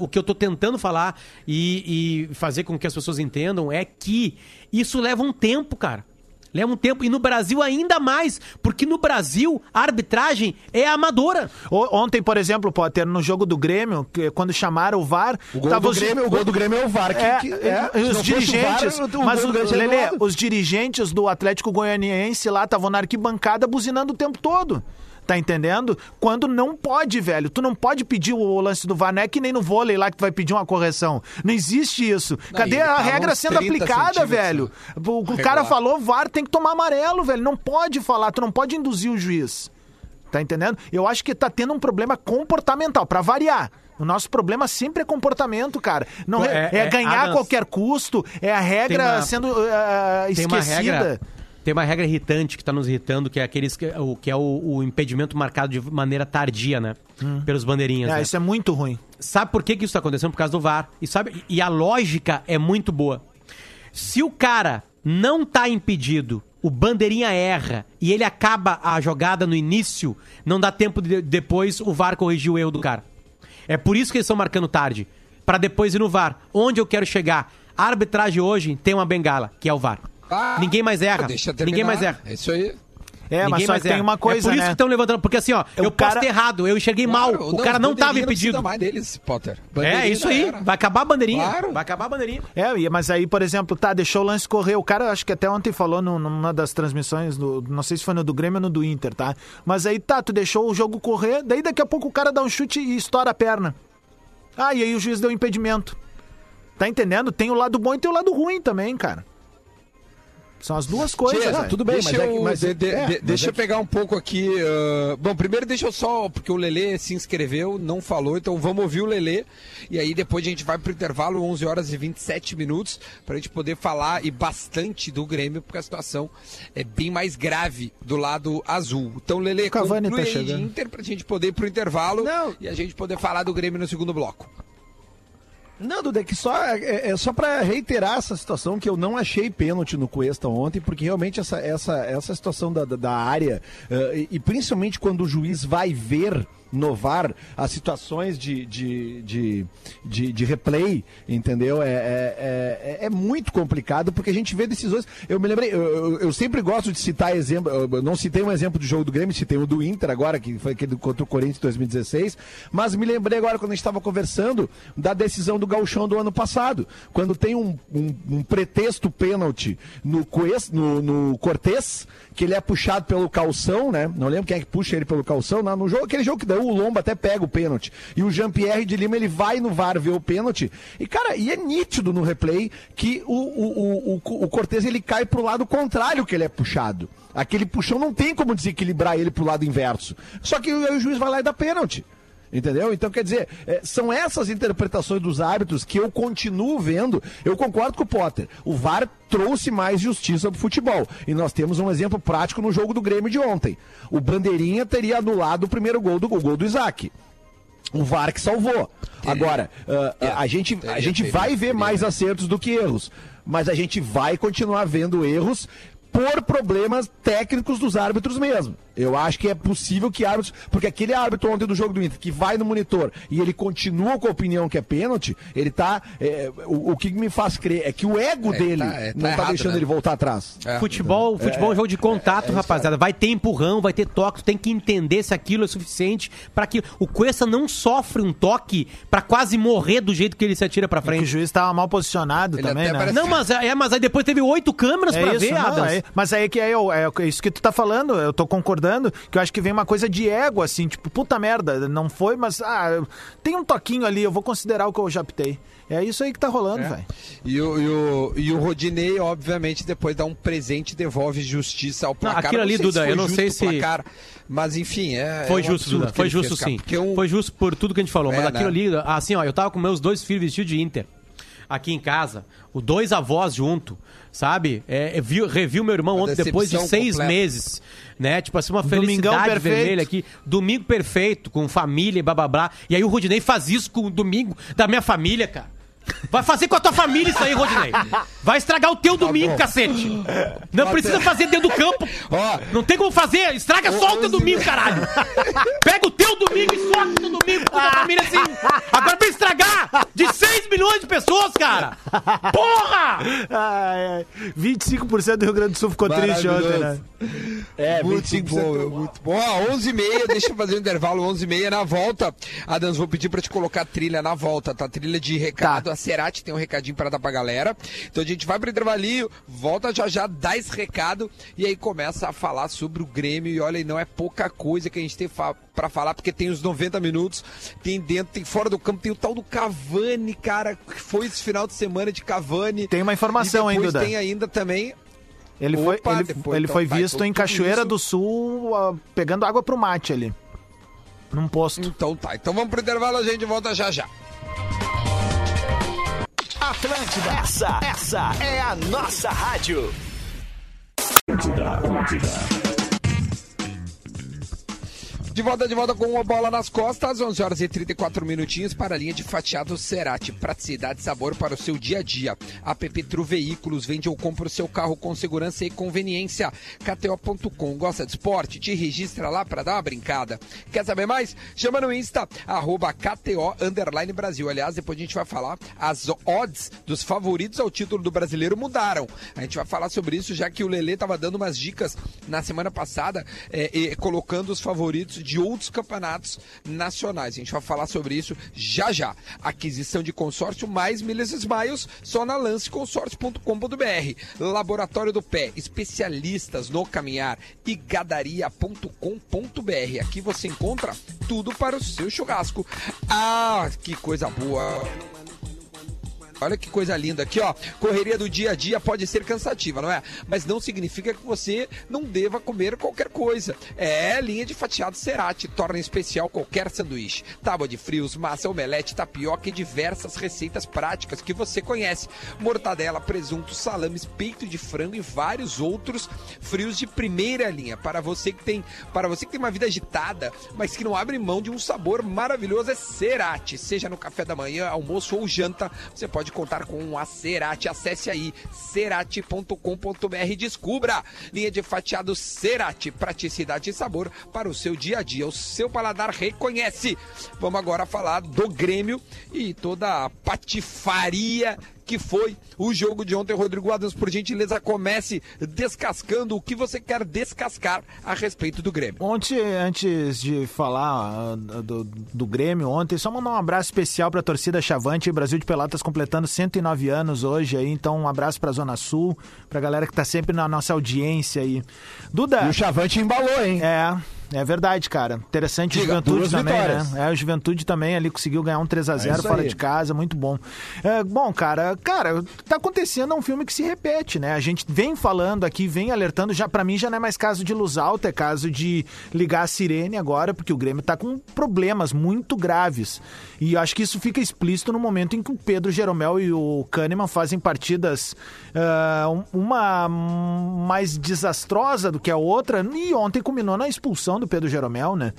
O que eu tô tentando falar e, e fazer com que as pessoas entendam é que isso leva um tempo, cara. Leva um tempo. E no Brasil ainda mais. Porque no Brasil a arbitragem é amadora. O- Ontem, por exemplo, Potter, no jogo do Grêmio, que- quando chamaram o VAR... O gol, tava do os- Grêmio, o gol do Grêmio é o VAR. que- É, que- é, não os dirigentes, VAR, o mas o, Lelê, os dirigentes do Atlético Goianiense lá estavam na arquibancada buzinando o tempo todo. Tá entendendo? Quando não pode, velho. Tu não pode pedir o lance do VAR. Não é que nem no vôlei lá que tu vai pedir uma correção. Não existe isso. Cadê a tava regra sendo 30 aplicada, velho? O, o Regular. cara falou, VAR tem que tomar amarelo, velho. Não pode falar. Tu não pode induzir o juiz. Tá entendendo? Eu acho que tá tendo um problema comportamental, pra variar. O nosso problema sempre é comportamento, cara. Não é, É- é é- ganhar a qualquer custo, é a regra uma- sendo uma esquecida. Tem uma regra irritante que está nos irritando, que é aqueles que, o, que é o, o impedimento marcado de maneira tardia, né? Pelos bandeirinhas. É, né? isso é muito ruim. Sabe por que, que isso está acontecendo? Por causa do VAR. E, sabe, e a lógica é muito boa. Se o cara não tá impedido, o bandeirinha erra e ele acaba a jogada no início, não dá tempo de depois o VAR corrigir o erro do cara. É por isso que eles estão marcando tarde. Pra depois ir no VAR. Onde eu quero chegar? A arbitragem hoje tem uma bengala, que é o VAR. Ah, Ninguém mais erra. Deixa terminar. Ninguém mais erra. É isso aí. É, mas Ninguém só mais que tem erra. uma coisa, É por isso né? que estão levantando. Porque assim, ó, É o eu posso cara- ter errado, eu enxerguei mal. Claro, O cara não Não impedido. precisa mais deles, Potter. É, isso aí. era. Vai acabar a bandeirinha. Claro. Vai acabar a bandeirinha. É, e- mas aí, por exemplo, tá, deixou o lance correr. O cara, acho que até ontem falou no- numa das transmissões, do, não sei se foi no do Grêmio ou no do Inter, tá? Mas aí tá, tu deixou o jogo correr, daí daqui a pouco o cara dá um chute e estoura a perna. Ah, e aí o juiz deu impedimento. Tá entendendo? Tem o lado bom e tem o lado ruim também, cara. São as duas coisas. Velho. tudo bem, deixa mas é eu, que- mas- de- de- é, de- mas deixa é eu pegar um pouco aqui. ah, bom, primeiro deixa eu só, porque o Lelê se inscreveu, não falou, então vamos ouvir o Lelê. E aí depois a gente vai pro intervalo, 11 horas e 27 minutos, pra gente poder falar e bastante do Grêmio, porque a situação é bem mais grave do lado azul. Então, Lelê, O Cavani tá chegando. Inter pra gente poder ir pro intervalo Não. e a gente poder falar do Grêmio no segundo bloco. Não, Duda, é que só, é, é só para reiterar essa situação que eu não achei pênalti no Cuesta ontem, porque realmente essa, essa, essa situação da, da, da área, eh, e, e principalmente quando o juiz vai ver no VAR as situações de, de, de, de, de replay, entendeu? É, é, é, é muito complicado porque a gente vê decisões. Eu me lembrei, eu, eu- sempre gosto de citar exemplo, eu não citei um exemplo do jogo do Grêmio, citei o do Inter agora, que foi aquele contra o Corinthians em 2016, mas me lembrei agora quando a gente estava conversando da decisão do Gauchão do ano passado, quando tem um, um, um pretexto pênalti no, Cues- no, no Cortez, que ele é puxado pelo calção, né? Não lembro quem é que puxa ele pelo calção, não, no jogo, aquele jogo que daí o Lomba até pega o pênalti. E o Jean-Pierre de Lima, ele vai no VAR ver o pênalti. E, cara, e é nítido no replay que o, o, o, o, o Cortez, ele cai pro lado contrário que ele é puxado. Aquele puxão não tem como desequilibrar ele pro lado inverso. Só que o juiz vai lá e dá pênalti. Entendeu? Então, quer dizer, é, são essas interpretações dos árbitros que eu continuo vendo. Eu concordo com o Potter. O VAR trouxe mais justiça pro futebol. E nós temos um exemplo prático no jogo do Grêmio de ontem. O Bandeirinha teria anulado o primeiro gol do, o gol do Isaac. O VAR que salvou. Agora, ah, a, a gente, a gente vai ver mais acertos do que erros. Mas a gente vai continuar vendo erros por problemas técnicos dos árbitros mesmo. Eu acho que é possível que árbitros. Porque aquele árbitro ontem do jogo do Inter que vai no monitor e ele continua com a opinião que é pênalti, ele tá. é, o, o que me faz crer é que o ego É, dele tá- é, tá não tá errado, deixando né? ele voltar atrás. É. Futebol, futebol é um jogo de contato, rapaziada. Vai ter empurrão, vai ter toque, tu tem que entender se aquilo é suficiente para que o Cuesta não sofre um toque pra quase morrer do jeito que ele se atira pra É que o frente. juiz tava mal posicionado Ele também, né? Não, mas é, mas aí depois teve oito câmeras É pra isso, ver, não, Adams. é- mas aí que é, eu- é isso que tu tá falando, eu tô concordando, que eu acho que vem uma coisa de ego, assim, tipo, puta merda, não foi, mas ah, tem um toquinho ali, eu vou considerar o que eu já pitei. É isso aí que tá rolando, velho. E o, e, o, e o Rodinei, obviamente, depois dá um presente e devolve justiça ao placar. aquilo ali, Duda, foi eu não sei se- placar, mas enfim, é. Foi é um justo, Duda. Foi justo, fez, sim. Um, Foi justo por tudo que a gente falou. Mas É, aquilo né? ali, assim, ó, eu tava com meus dois filhos vestidos de Inter. Aqui em casa, os dois avós junto, sabe? É, é, viu, reviu meu irmão Uma ontem depois de seis completa. meses, né? Tipo assim, uma Domingão felicidade perfeito. vermelha aqui. Domingo perfeito, com família e blá. E aí o Rodinei faz isso com o domingo da minha família, cara. Vai fazer com a tua família isso aí, Rodinei. Vai estragar o teu domingo, cacete. Não Tá precisa fazer dentro do campo. Ó. Não tem como fazer. Estraga só o teu domingo, caralho. Pega o teu domingo e soca o teu domingo com a tua família assim. Agora pra estragar de 6 milhões de pessoas, cara. Porra! Ai, ai. 25% do Rio Grande do Sul ficou triste ontem, né? É, Muito 25% bom, meu, muito bom. Ó, 11h30, deixa eu fazer um intervalo, 11h30 na volta. Adams, vou pedir pra te colocar a trilha na volta, tá? Trilha de recado. Tá. Cerati tem um recadinho pra dar pra galera. Então a gente vai pro intervalinho, volta já já, dá esse recado e aí começa a falar sobre o Grêmio. E olha, e não é pouca coisa que a gente tem fa pra falar, porque tem os 90 minutos, tem dentro, tem fora do campo, tem o tal do Cavani, cara, que foi esse final de semana de Cavani. Tem uma informação hein, depois Duda? tem ainda também Ele foi, Opa, ele, depois, ele então, foi visto em Cachoeira isso- do Sul, ah, pegando água pro mate ali. Num posto. Então tá, então vamos pro intervalo, a gente volta já já. Atlântida, essa, essa é a nossa rádio. De volta, de volta com uma bola nas costas, 11 horas e 34 minutinhos para a linha de fatiado Cerati. Praticidade e sabor para o seu dia a dia. APP Tru Veículos vende ou compra o seu carro com segurança e conveniência. KTO.com. Gosta de esporte? Te registra lá para dar uma brincada. Quer saber mais? Chama no Insta, arroba KTO Underline Brasil. Aliás, depois a gente vai falar, as odds dos favoritos ao título do brasileiro mudaram. A gente vai falar sobre isso, já que o Lelê estava dando umas dicas na semana passada, é, e colocando os favoritos de outros campeonatos nacionais. A gente vai falar sobre isso já já. Aquisição de consórcio mais milhas e smiles só na lanceconsórcio.com.br. Laboratório do Pé, especialistas no caminhar e gadaria.com.br. Aqui você encontra tudo para o seu churrasco. Ah, que coisa boa! Olha que coisa linda aqui, ó. Correria do dia a dia pode ser cansativa, não é? Mas não significa que você não deva comer qualquer coisa. É, linha de fatiado Cerati torna especial qualquer sanduíche. Tábua de frios, massa, omelete, tapioca e diversas receitas práticas que você conhece. Mortadela, presunto, salames, peito de frango e vários outros frios de primeira linha. Para você que tem, para você que tem uma vida agitada, mas que não abre mão de um sabor maravilhoso é Cerati. Seja no café da manhã, almoço ou janta, você pode contar com a Cerati. Acesse aí cerati.com.br e descubra. Linha de fatiado Cerati, praticidade e sabor para o seu dia a dia. O seu paladar reconhece. Vamos agora falar do Grêmio e toda a patifaria que foi o jogo de ontem. Rodrigo Adams, por gentileza, comece descascando o que você quer descascar a respeito do Grêmio. Ontem, antes de falar ah, do, do Grêmio, ontem, só mandar um abraço especial pra torcida Chavante, Brasil de Pelotas completando 109 anos hoje aí, então um abraço pra Zona Sul, pra galera que tá sempre na nossa audiência aí. Duda, E o Chavante embalou, hein? é, é verdade, cara. Interessante o Juventude também, vitórias. né? É, o Juventude também ali conseguiu ganhar um 3x0 É isso fora aí. de casa, muito bom. É, bom, cara, cara, tá acontecendo um filme que se repete, né? A gente vem falando aqui, vem alertando, já para mim já não é mais caso de luz alta, é caso de ligar a sirene agora, porque o Grêmio tá com problemas muito graves. E eu acho que isso fica explícito no momento em que o Pedro Jeromel e o Kahneman fazem partidas ah, uma mais desastrosa do que a outra, e ontem culminou na expulsão do Pedro Jeromel, né?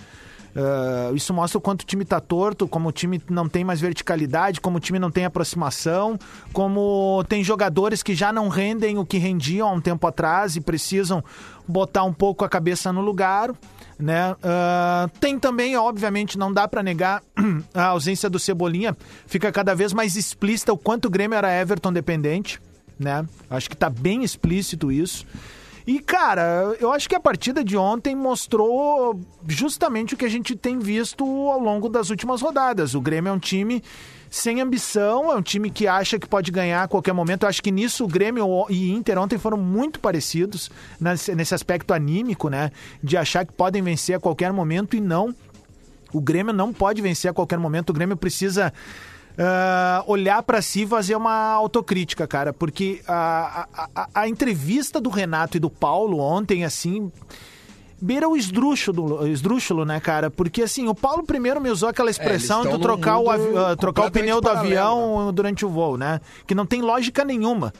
Ah, isso mostra o quanto o time tá torto, como o time não tem mais verticalidade, como o time não tem aproximação, como tem jogadores que já não rendem o que rendiam há um tempo atrás e precisam botar um pouco a cabeça no lugar. Né? Ah, tem também, obviamente, não dá pra negar [CLEARS THROAT] a ausência do Cebolinha. Fica cada vez mais explícita o quanto o Grêmio era Everton dependente. Né? Acho que tá bem explícito isso. E, cara, eu acho que a partida de ontem mostrou justamente o que a gente tem visto ao longo das últimas rodadas. O Grêmio é um time sem ambição, é um time que acha que pode ganhar a qualquer momento. Eu acho que nisso o Grêmio e Inter ontem foram muito parecidos nesse, aspecto anímico, né? De achar que podem vencer a qualquer momento e não. O Grêmio não pode vencer a qualquer momento. O Grêmio precisa ah, olhar pra si e fazer uma autocrítica, cara, porque a, a, a- entrevista do Renato e do Paulo ontem, assim, beira o esdrúxulo, esdrúxulo, né, cara? Porque, assim, o Paulo primeiro me usou aquela expressão É, de trocar, o, avi- ah, trocar o pneu do avião durante o voo, né? Que não tem lógica nenhuma.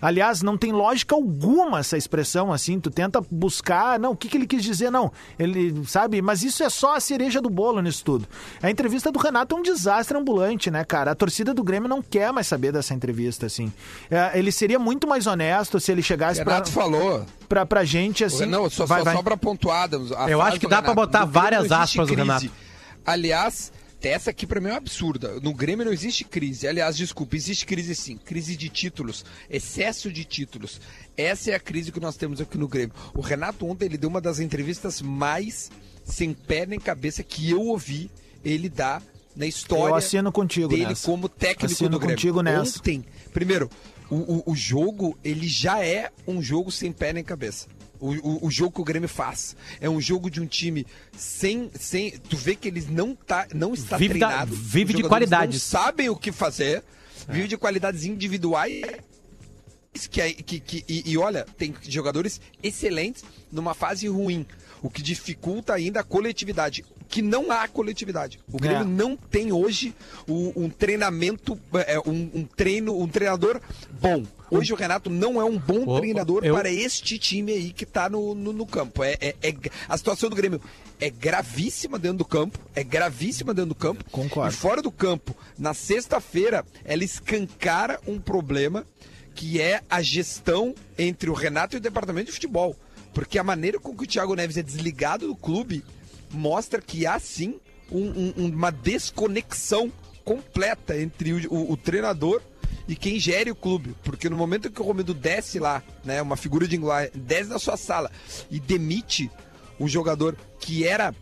Aliás, não tem lógica alguma essa expressão assim. Tu tenta buscar, não, o que, que ele quis dizer? Não, ele sabe, mas isso é só a cereja do bolo nisso tudo. A entrevista do Renato é um desastre ambulante, né, cara? A torcida do Grêmio não quer mais saber dessa entrevista, assim. É, ele seria muito mais honesto se ele chegasse pra, Renato falou. pra, pra gente, assim. não, só, vai, só, vai. só pra pontuar. Adams, a Eu acho que dá pra Renato, botar "No Grêmio várias aspas do crise." Renato. Aliás, essa aqui pra mim é uma absurda. No Grêmio não existe crise. Aliás, desculpa, existe crise sim. Crise de títulos. Excesso de títulos. Essa é a crise que nós temos aqui no Grêmio. O Renato ontem ele deu uma das entrevistas mais sem pé nem cabeça que eu ouvi ele dar na história Eu assino contigo dele nessa. como técnico Assino do Grêmio. contigo nessa. Ontem, primeiro, o, o, o jogo, ele já é um jogo sem pé nem cabeça. O, o, o jogo que o Grêmio faz. É um jogo de um time sem. sem tu vê que eles não, tá, não está Vive da- treinado. vive Os de qualidades. Sabem o que fazer. Vive de qualidades individuais. Que, é- que, que, e, e olha, tem jogadores excelentes numa fase ruim. O que dificulta ainda a coletividade. Que não há coletividade. O Grêmio É. não tem hoje o- um treinamento, é, um, um treino, um treinador bom. Hoje o Renato não é um bom treinador eu- para este time aí que tá no, no, no campo. É, é- é- a situação do Grêmio é gravíssima dentro do campo. É gravíssima dentro do campo. Concordo. E fora do campo, na sexta-feira, ela escancara um problema que é a gestão entre o Renato e o departamento de futebol. Porque a maneira com que o Thiago Neves é desligado do clube mostra que há sim um- um- uma desconexão completa entre o, o- o treinador e quem gere o clube. Porque no momento que o Romildo desce lá, né, uma figura de linguagem, desce da sua sala e demite um jogador que era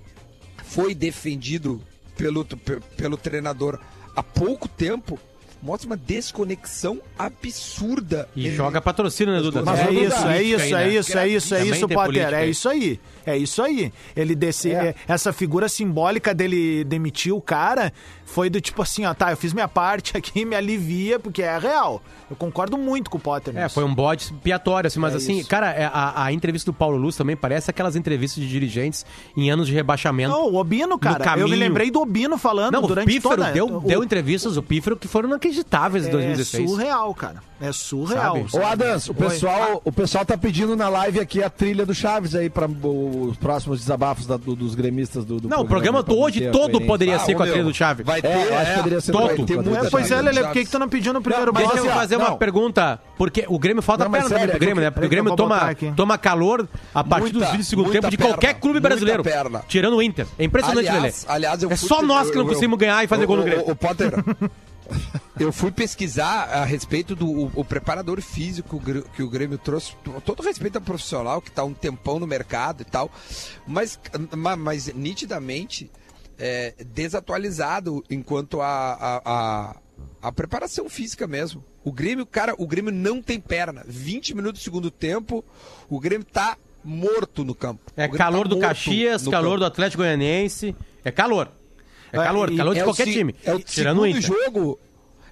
foi defendido pelo, pe- pelo treinador há pouco tempo, mostra uma desconexão absurda. E entre- joga patrocínio, né, Duda? Mas É isso, é isso, aí, é isso, é isso, é isso, Potter. É isso aí. É isso aí. Ele desce, é, essa figura simbólica dele demitir o cara foi do tipo assim, ó, tá, eu fiz minha parte [LAUGHS] aqui, me alivia, porque é real. Eu concordo muito com o Potter. É, nisso. foi um bode expiatório, assim, mas É assim, isso. cara, é, a, a entrevista do Paulo Luz também parece aquelas entrevistas de dirigentes em anos de rebaixamento. Não, o Obino, cara. Eu me lembrei do Obino falando Não, o durante Pífero toda... deu, o- deu entrevistas, o Pífero, que foram inacreditáveis em É 2016. surreal, cara. É surreal. Sabe? Ô, Adams, o Oi. pessoal, o pessoal tá pedindo na live aqui a trilha do Chaves aí para os próximos desabafos da- do- dos gremistas do, do Não, o programa pra hoje todo poderia Ah, ser com a trilha do Chaves. Vai ter, É, eu acho que é, poderia ser vai ter É, muita É, pois é. Lele, por que, que tu não pediu no primeiro Deixa bloco? eu fazer uma não. pergunta, porque o Grêmio falta Não, perna também sério, pro Grêmio, é né? que- Porque o é Grêmio toma, toma calor a partir Muita, dos 20 do segundo tempo de qualquer clube brasileiro. perna. Tirando o Inter. É impressionante, Lelê. aliás, eu É fui- só nós que não conseguimos ganhar e fazer o- gol no Grêmio. O, Potter, [LAUGHS] eu fui pesquisar a respeito do o, o preparador físico que o Grêmio trouxe. Todo respeito ao profissional que está um tempão no mercado e tal, mas, ma- mas nitidamente é, desatualizado enquanto a, a, a, a preparação física mesmo. O Grêmio, cara, o Grêmio não tem perna. 20 minutos do segundo tempo, o Grêmio tá morto no campo. É O Grêmio calor tá do Caxias, calor campo. do Atlético Goianiense. É calor. É É, calor, calor de É o qualquer se- time. É o Tirando o segundo Inter. jogo.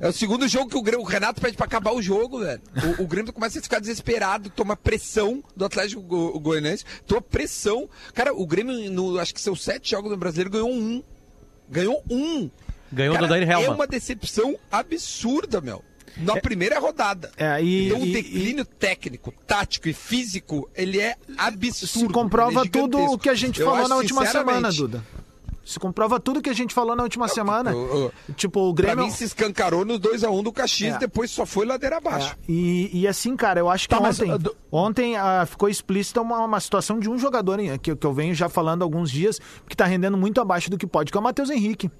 É o segundo jogo que o, Grêmio- o Renato pede pra acabar o jogo, velho. O, o Grêmio começa a ficar desesperado, toma pressão do Atlético Go Goianiense, toma pressão. Cara, o Grêmio, no, acho que seus sete jogos no Brasileiro, ganhou um. Ganhou um. Ganhou Cara, do Dani É uma decepção absurda, meu. Na primeira rodada. É, e- então o e- declínio técnico, tático e físico, ele é absurdo. Comprova é tudo o que a gente falou acho, na última semana, Duda. Se comprova tudo que a gente falou na última semana. eu- tipo, o Pra Grêmio. mim se escancarou nos 2x1 do Caxias, É. depois só foi ladeira abaixo. É, e, e assim, cara, eu acho que Tá, mas, ontem, ah, ontem ah, ficou explícita uma, uma situação de um jogador hein, que, que eu venho já falando há alguns dias, que tá rendendo muito abaixo do que pode, que é o Matheus Henrique.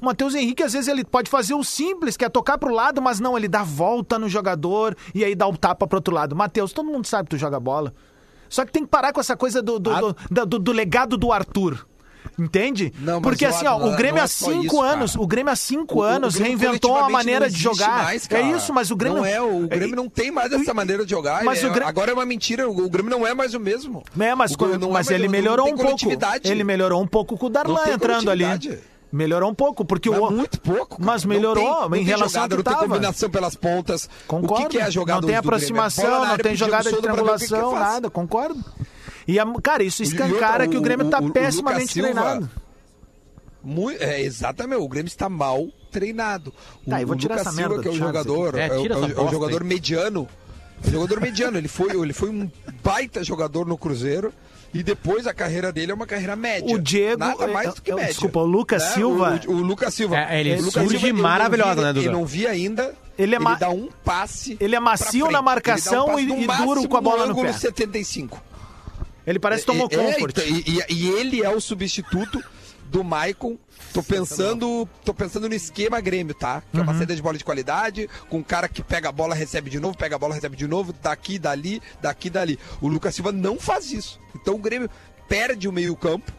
O Matheus Henrique, às vezes, ele pode fazer o simples, que é tocar pro lado, mas não, ele dá volta no jogador e aí dá o tapa pro outro lado. Matheus, todo mundo sabe que tu joga bola. Só que tem que parar com essa coisa do, do, Ah. do, do- do legado do Arthur. Entende? Não, Porque o assim, ó, o Grêmio não é há cinco isso, anos, cara. o Grêmio há cinco O- o anos Grêmio reinventou coletivamente maneira não de jogar. mais, é isso, mas o Grêmio Não é, o Grêmio não tem mais essa maneira de jogar. Mas é- o Grêmio- Agora é uma mentira, o Grêmio não é mais o mesmo. É, mas, O não é mas mais- ele não melhorou tem um pouco. Ele melhorou um pouco com o Não Darlan tem entrando ali. Melhorou um pouco, porque Mas o. muito pouco. cara. Mas Não melhorou tem- não em tem relação jogada, ao que Não tem tava. combinação pelas pontas. Concordo. O que, que é a jogada não tem? É aproximação, não tem jogada de o que que triangulação, nada, concordo. E, a- cara, isso escancara outra, que o Grêmio tá o- o- o pessimamente Silva- treinado. Mui- é, exatamente, o Grêmio está mal treinado. O, Tá, eu vou o tirar Lucas essa Silva, merda que é o jogador. É, é, o- é o- é o jogador aí. mediano. É o jogador mediano, ele foi, ele foi um baita jogador no Cruzeiro e depois a carreira dele é uma carreira média. O Diego- Nada mais do que é, é, média. desculpa, o Lucas Né? Silva- O, o Lucas Silva. É, ele O Lucas surge Silva, maravilhosa, vi- né? Eu não vi ainda. Ele é ma- dá um passe. ele é macio na marcação Ele dá um passe e- no e duro com a bola no ângulo pé. 75. Ele parece que tomou É, comfort. então, E, e- e ele é o substituto do Maicon. Tô pensando, tô pensando no esquema Grêmio, tá? Que é Uhum. uma saída de bola de qualidade, com um cara que pega a bola, recebe de novo, pega a bola, recebe de novo, daqui, dali, daqui, dali. O Lucas Silva não faz isso. Então o Grêmio perde o meio-campo,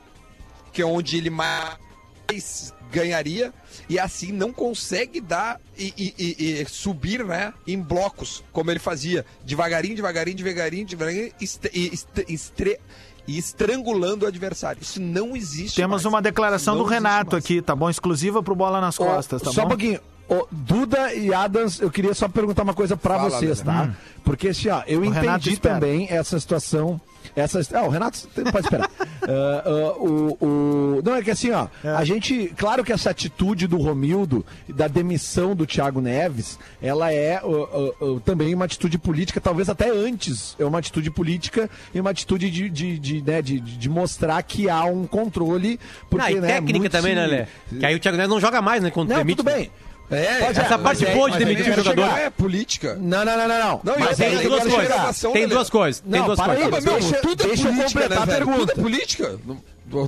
que é onde ele mais ganharia, e assim não consegue dar e, e- e- subir, né, em blocos, como ele fazia, devagarinho, devagarinho, devagarinho, devagarinho, est- e estre- estre- e estrangulando o adversário. Isso não existe Temos mais. uma declaração do Renato aqui, tá bom? Exclusiva pro Bola nas Costas, tá só bom? um pouquinho. Ô, Duda e Adams, eu queria só perguntar uma coisa pra Fala, vocês, Lelê. tá? Porque assim, ó, eu Hum. O entendi também essa situação. Essa, ah, o Renato pode esperar. [LAUGHS] Ah, ah, o, o- não, é que assim, ó, É. a gente. Claro que essa atitude do Romildo, da demissão do Thiago Neves, ela é ah, também uma atitude política, talvez até antes. É uma atitude política e uma atitude de, de, de, né, de, de mostrar que há um controle. Porque, Não, e né, técnica muito também, se- né, Lé? Que aí o Thiago Neves não joga mais, né? Quando Não, demite. tudo bem. É, Pode- Essa mas parte é- boa de mas é demitir que o eu jogador. chegar. é política. Não, não, não, não, não. Não, Mas é Tem eu duas coisas. Tem duas coisas. Tem duas coisas. Ah, mas, meu, tudo é deixa eu política, completar né, a pergunta. Tudo é política.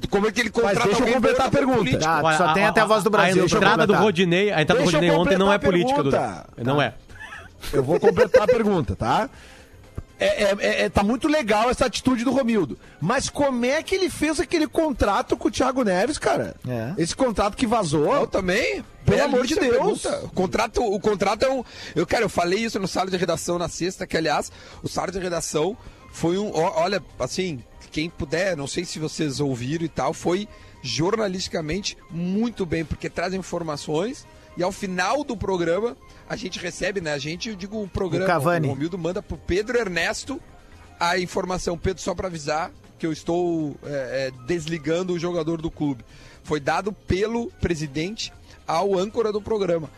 Como é que ele contrata deixa eu completar a pergunta. Tá, Olha, só tem até a voz do Brasil. A entrada do. Rodinei, a entrada do Deixa eu Rodinei ontem não é a política, Duda. Não é. Eu vou completar a pergunta, tá? É, é- é- é- tá muito legal essa atitude do Romildo. Mas como é que ele fez aquele contrato com o Thiago Neves, cara? É. Esse contrato que vazou. Eu também. Pelo É, amor de Deus. pergunta. O contrato, o contrato é um. Eu, cara, eu falei isso no sala de redação na sexta, que aliás, o sala de redação foi um. Olha, assim, quem puder, não sei se vocês ouviram e tal, foi jornalisticamente muito bem, porque traz informações e ao final do programa a gente recebe, né? A gente, eu digo, o programa, O Cavani. o Romildo manda pro Pedro Ernesto a informação. Pedro, só para avisar que eu estou é, é, desligando o jogador do clube. Foi dado pelo presidente ao âncora do programa.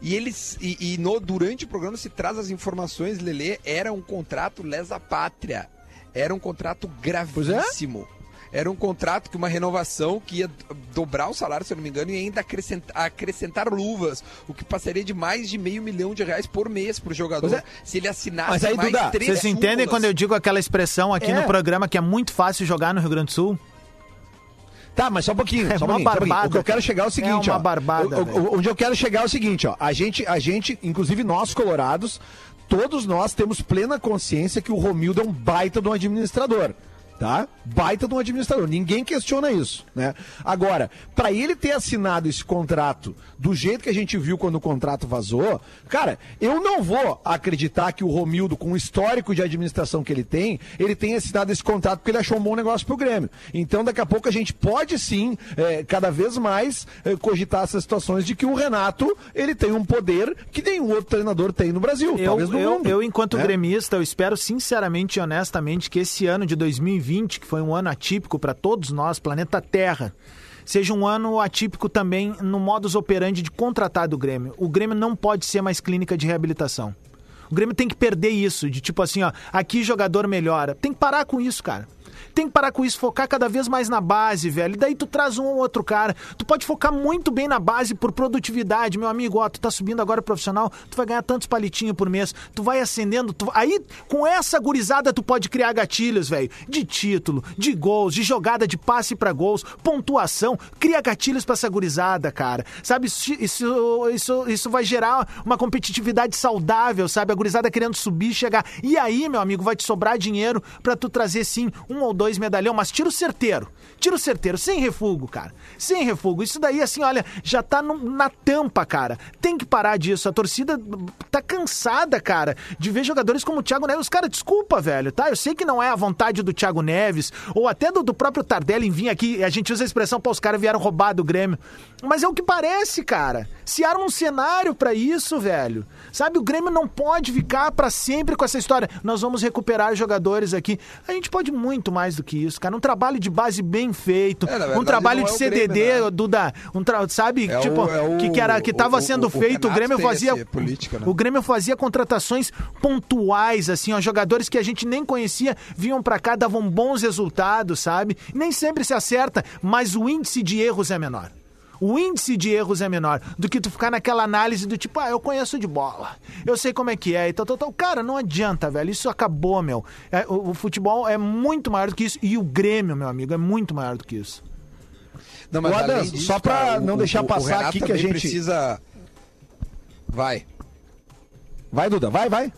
E eles e, e no, durante o programa se traz as informações, Lelê, era um contrato lesa pátria. Era um contrato é. gravíssimo. Era um contrato que uma renovação que ia dobrar o salário, se eu não me engano, e ainda acrescentar, acrescentar luvas, o que passaria de mais de meio milhão de reais por mês para o jogador. É. Se ele assinasse Mas aí, mais Duda, três Vocês entendem quando eu digo aquela expressão aqui É. no programa que é muito fácil jogar no Rio Grande do Sul? Tá, mas só um pouquinho. [LAUGHS] É só um uma pouquinho, só um pouquinho. barbada, O que eu quero chegar é o seguinte, É uma ó. barbada, O- o- onde eu quero chegar é o seguinte, ó. A gente, a gente, inclusive nós colorados, todos nós temos plena consciência que o Romildo é um baita de um administrador. Tá? Baita de um administrador. Ninguém questiona isso, né? Agora, para ele ter assinado esse contrato do jeito que a gente viu quando o contrato vazou, cara, eu não vou acreditar que o Romildo, com o histórico de administração que ele tem, ele tenha assinado esse contrato porque ele achou um bom negócio pro Grêmio. Então, daqui a pouco a gente pode sim, é, cada vez mais, é, cogitar essas situações de que o Renato, ele tem um poder que nenhum outro treinador tem no Brasil, Eu, talvez no eu, mundo. eu, enquanto né? gremista, eu espero sinceramente e honestamente que esse ano de 2020, que foi um ano atípico para todos nós, planeta Terra, seja um ano atípico também no modus operandi de contratar do Grêmio. O Grêmio não pode ser mais clínica de reabilitação. O Grêmio tem que perder isso, de tipo assim, ó, aqui jogador melhora. Tem que parar com isso, cara. Tem que parar com isso, focar cada vez mais na base, velho. E daí tu traz um ou outro cara. Tu pode focar muito bem na base por produtividade, meu amigo. Ó, tu tá subindo agora profissional, tu vai ganhar tantos palitinhos por mês. Tu vai acendendo. tu- Aí, com essa gurizada, tu pode criar gatilhos, velho. De título, de gols, de jogada de passe pra gols, pontuação. Cria gatilhos pra essa gurizada, cara. Sabe, isso, isso, isso, vai gerar uma competitividade saudável, sabe? A gurizada querendo subir, chegar. E aí, meu amigo, vai te sobrar dinheiro pra tu trazer, sim, um ou dois medalhão, mas tiro certeiro. Tiro certeiro, sem refugo, cara. Sem refugo. Isso daí, assim, olha, já tá no- na tampa, cara. Tem que parar disso. A torcida tá cansada, cara, de ver jogadores como o Thiago Neves. Cara, desculpa, velho, tá? Eu sei que não é a vontade do Thiago Neves, ou até do, do próprio Tardelli em vir aqui. A gente usa a expressão, pô, os caras vieram roubar do Grêmio. Mas é o que parece, cara. Se arma um cenário pra isso, velho. Sabe, o Grêmio não pode ficar pra sempre com essa história. Nós vamos recuperar jogadores aqui. A gente pode muito mais do que isso, cara. Um trabalho de base bem feito, É, um trabalho de é CDD, Grêmio, né? Duda, um tra... sabe, É tipo, o- é o- que, que era que tava o- sendo feito, o Grêmio fazia política, né? o Grêmio fazia contratações pontuais, assim, ó, jogadores que a gente nem conhecia, vinham pra cá, davam bons resultados, sabe? Nem sempre se acerta, mas o índice de erros é menor. O índice de erros é menor do que tu ficar naquela análise do tipo, ah, eu conheço de bola, eu sei como é que é e tal, tal, tal. Cara, não adianta, velho, isso acabou, meu. É, o, o futebol é muito maior do que isso e o Grêmio, meu amigo, é muito maior do que isso. Não, mas além disso, só pra cara, não deixar passar Renato aqui que a gente- precisa... Vai. Vai, Duda, vai, vai.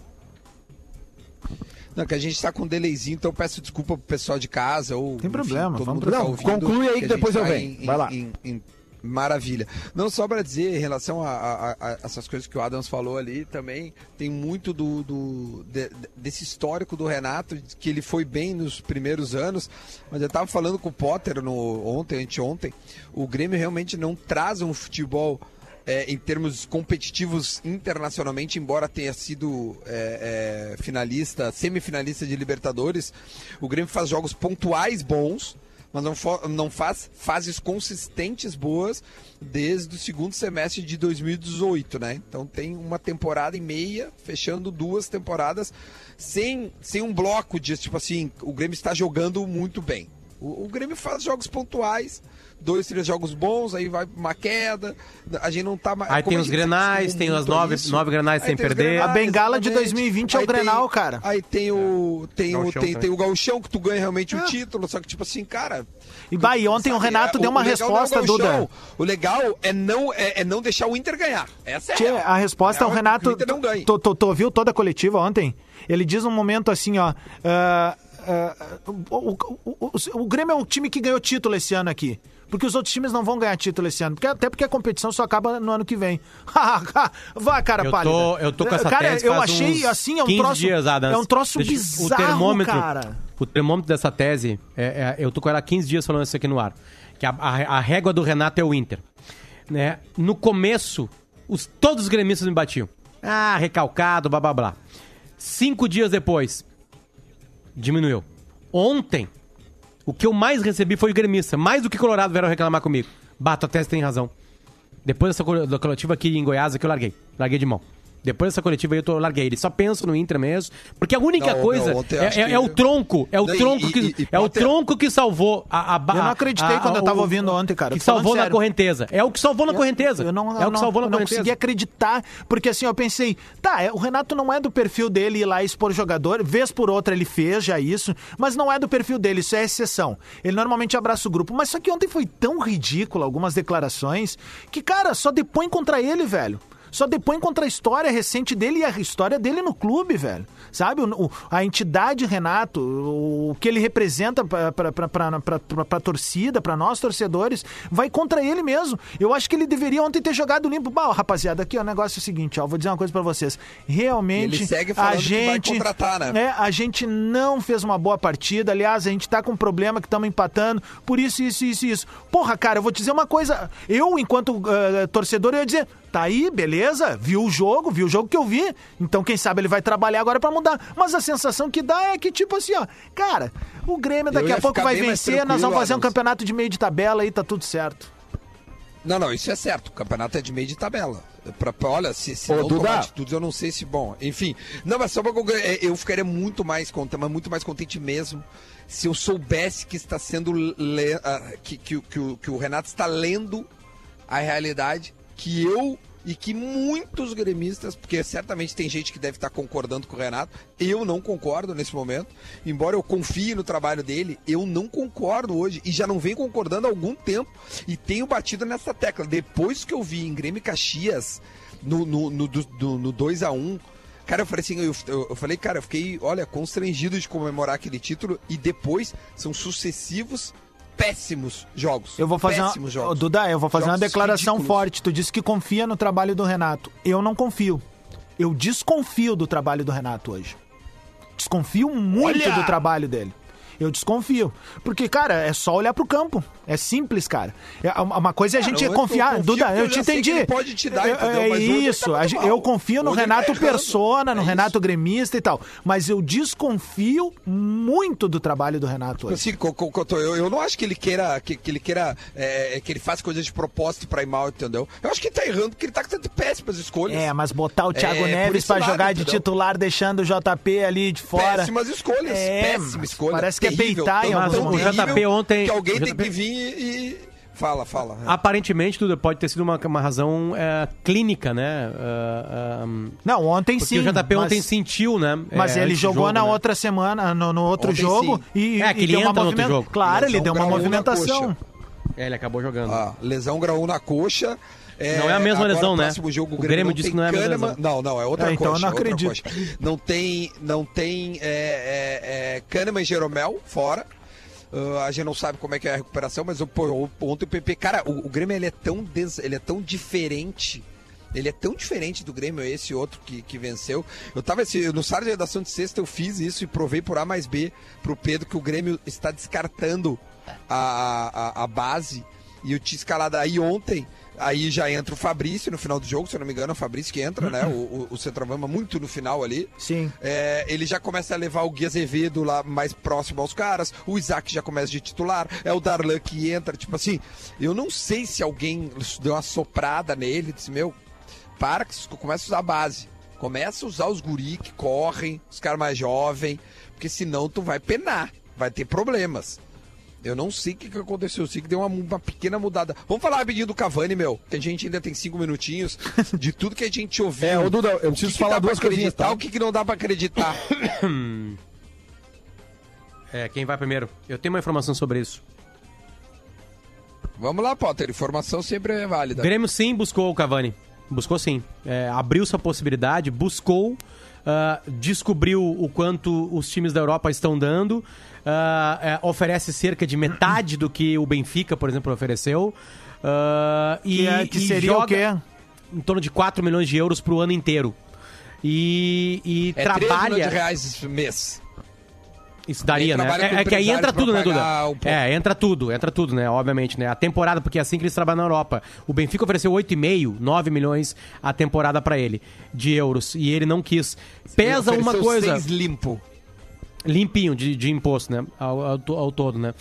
Não, que a gente tá com um delayzinho, então eu peço desculpa pro pessoal de casa ou... Tem problema, todo vamos que tá Não, ouvindo, conclui aí que gente depois eu tá venho. Vai lá. em- em- Maravilha. Não, só para dizer, em relação a, a- a- essas coisas que o Adams falou ali, também tem muito do, do- de- desse histórico do Renato, que ele foi bem nos primeiros anos, mas eu tava falando com o Potter no, ontem, anteontem, o Grêmio realmente não traz um futebol é, em termos competitivos internacionalmente, embora tenha sido é, é, finalista, semifinalista de Libertadores, o Grêmio faz jogos pontuais bons, mas não, não faz fases consistentes boas desde o segundo semestre de 2018, né? Então tem uma temporada e meia, fechando duas temporadas, sem, sem um bloco de tipo assim, o Grêmio está jogando muito bem. O, o Grêmio faz jogos pontuais, dois, três jogos bons, aí vai uma queda. A gente não tá mais. Aí tem os gente grenais, tem as nove- isso, nove grenais aí sem perder. A bengala de exatamente. 2020 é o Aí tem- Grenal, cara. Aí tem o tem o Gauchão tem, tem o gauchão que tu ganha realmente o título, só que tipo assim, cara, E bah, e ontem o Sabe, Renato é, deu uma o é o resposta, gauchão. Duda. O legal é não, é, é não deixar o Inter ganhar. Essa é Tchê, a resposta é o Renato. que O Inter não ganha. Tu, tu- tu ouviu toda a coletiva ontem? Ele diz um momento assim, ó. ah, ah, o, o- o- o- o Grêmio é o time que ganhou título esse ano aqui. Porque os outros times não vão ganhar título esse ano. Porque, até porque a competição só acaba no ano que vem. [LAUGHS] Vá, cara Eu pálida. tô, eu tô com essa cara, tese eu achei assim, é um 15 troço. dias, Adams. é um troço Deixa- bizarro, o termômetro, cara. O termômetro dessa tese, é, é- eu tô com ela há 15 dias falando isso aqui no ar. Que a, a- a régua do Renato é o Inter. Né? No começo, os, todos os gremistas me batiam. Ah, recalcado, blá blá blá. Cinco dias depois, diminuiu. Ontem, o que eu mais recebi foi gremista. Mais do que Colorado vieram reclamar comigo. Bato, a tese tem razão. Depois dessa coletiva aqui em Goiás, aqui eu larguei. Larguei de mão. Depois dessa coletiva aí eu tô, larguei. Ele só penso no Inter mesmo. Porque a única Não, coisa não, é, é- é o tronco. É o Não, tronco e- que, e- e é o Potter- tronco que salvou a, a Eu não acreditei a- quando eu tava o- ouvindo ontem, cara. Que salvou na sério. correnteza. É o que salvou na correnteza. Eu não, é o que não, salvou na eu não correnteza. consegui acreditar, porque assim, eu pensei, tá, é, o Renato não é do perfil dele ir lá expor jogador, vez por outra ele fez já isso, mas não é do perfil dele, isso é exceção. Ele normalmente abraça o grupo, mas só que ontem foi tão ridículo algumas declarações que, cara, só depõe contra ele, velho. Só depõe contra a história recente dele e a história dele no clube, velho. Sabe? O- a entidade Renato, o, que ele representa pra torcida, pra nós torcedores, vai contra ele mesmo. Eu acho que ele deveria ontem ter jogado limpo. Bah, rapaziada, aqui ó, o negócio é o seguinte, ó, vou dizer uma coisa pra vocês. Realmente, Ele segue a gente, contratar, né? é, a gente não fez uma boa partida. Aliás, a gente tá com um problema que estamos empatando. Por isso, isso, isso, isso. Porra, cara, eu vou te dizer uma coisa. Eu, enquanto eh, torcedor, eu ia dizer. Tá aí, beleza, viu o jogo, viu o jogo que eu vi. Então, quem sabe ele vai trabalhar agora pra mudar. Mas a sensação que dá é que, tipo assim, ó, cara, o Grêmio daqui a pouco vai vencer, nós vamos fazer um campeonato de meio de tabela aí, tá tudo certo. Não, não, isso é certo. O campeonato é de meio de tabela. Pra, pra- olha, se, se Ô, não Duda. tomar atitudes, eu não sei se bom. Enfim, não, mas só pra concluir, é, eu ficaria muito mais contente, mas muito mais contente mesmo se eu soubesse que está sendo le, ah, que, que, o- que, o, que o Renato está lendo a realidade que eu e que muitos gremistas, porque certamente tem gente que deve estar concordando com o Renato, eu não concordo nesse momento, embora eu confie no trabalho dele, eu não concordo hoje. E já não venho concordando há algum tempo. E tenho batido nessa tecla. Depois que eu vi em Grêmio Caxias no, no, no, no 2 a 1 Cara, eu falei assim, eu, eu falei, cara, eu fiquei, olha, constrangido de comemorar aquele título. E depois são sucessivos péssimos jogos. Eu vou fazer uma, péssimos Ô, jogos. Duda, eu vou fazer uma Jogos declaração ridículos. forte. Tu disse que confia no trabalho do Renato. Eu não confio. Eu desconfio do trabalho do Renato hoje. Desconfio muito Olha! do trabalho dele. Eu desconfio. Porque, cara, é só olhar pro campo. É simples, cara. É, uma coisa é a gente eu- confiar. Duda, eu eu te entendi. ele pode te dar, É- entendeu? É tá isso. mal. eu confio no Hoje tá Renato persona, no É Renato isso. gremista e tal. Mas eu desconfio muito do trabalho do Renato hoje. Assim, eu, eu não acho que ele queira que, que ele queira é, que ele faça coisas de propósito pra ir mal, entendeu? Eu acho que ele tá errando porque ele tá tendo péssimas escolhas. É, mas botar o Thiago É, Neves pra lado, jogar de entendeu? titular, deixando o JP ali de fora. Péssimas escolhas, É, péssima mas escolha. parece que é terrível, peitar em O JP ontem- Que alguém tem que vir e. Fala, fala. Aparentemente, tudo pode ter sido uma, uma razão é, clínica, né? Ah, ah, Não, ontem sim. o JP mas, ontem sentiu, né? Mas é, ele jogou jogo, na né? outra semana, no, no outro Ontem jogo, sim. e, É, que e ele deu uma entra no outro movimentação. jogo. Claro, ele Lesão deu uma movimentação. É, ele acabou jogando. Ah, lesão graú na coxa. Não é a mesma lesão, né? próximo Jogo, O Grêmio não disse tem que não é a mesma Kahneman. lesão. Não, não, é outra É, então eu coxa. não é outra acredito. coxa. Não tem, não tem é, é, é, Kahneman e Jeromel fora. Ah, a gente não sabe como é que é a recuperação, mas eu, pô, ontem o PP... Cara, o, o Grêmio ele é, tão des- ele é tão diferente... Ele é tão diferente do Grêmio, esse outro que, que venceu. Eu tava assim, no sábado de redação de sexta, eu fiz isso e provei por A mais B pro Pedro que o Grêmio está descartando a, a, a base. E eu tinha escalado aí ontem. Aí já entra o Fabrício no final do jogo, se eu não me engano, é o Fabrício que entra, né? O, o, o muito no final ali. Sim. É, ele já começa a levar o Gui Azevedo lá mais próximo aos caras, o Isaac já começa de titular, é o Darlan que entra, tipo assim, eu não sei se alguém deu uma soprada nele, disse, meu, para que começa a usar a base. Começa a usar os guri que correm, os caras mais jovens, porque senão tu vai penar, vai ter problemas. Eu não sei o que, que aconteceu, eu sei que deu uma, uma pequena mudada. Vamos falar rapidinho do Cavani, meu, que a gente ainda tem cinco minutinhos, [LAUGHS] de tudo que a gente ouviu. É, ô Duda, eu que preciso que falar pra duas coisinhas, acreditar, tá? o que, que não dá pra acreditar. [COUGHS] É, quem vai primeiro? Eu tenho uma informação sobre isso. Vamos lá, Potter. Informação sempre é válida. Grêmio sim buscou o Cavani. Buscou sim. É, abriu sua possibilidade, buscou, ah, descobriu o quanto os times da Europa estão dando, é, oferece cerca de metade do que o Benfica, por exemplo, ofereceu. ah, e, Que, é- que e seria joga o quê? em torno de 4 milhões de euros pro ano inteiro. E, e É 3 milhões trabalha. de reais mês. Isso daria, né? trabalha É, é que aí entra tudo, né, Duda? um é, entra tudo, entra tudo, né? Obviamente, né? A temporada, porque é assim que eles trabalham na Europa. O Benfica ofereceu 8,5, 9 milhões a temporada pra ele, de euros. E ele não quis. Pesa Ele uma coisa. seis limpo. Limpinho de, de imposto, né? Ao, ao, ao todo, né?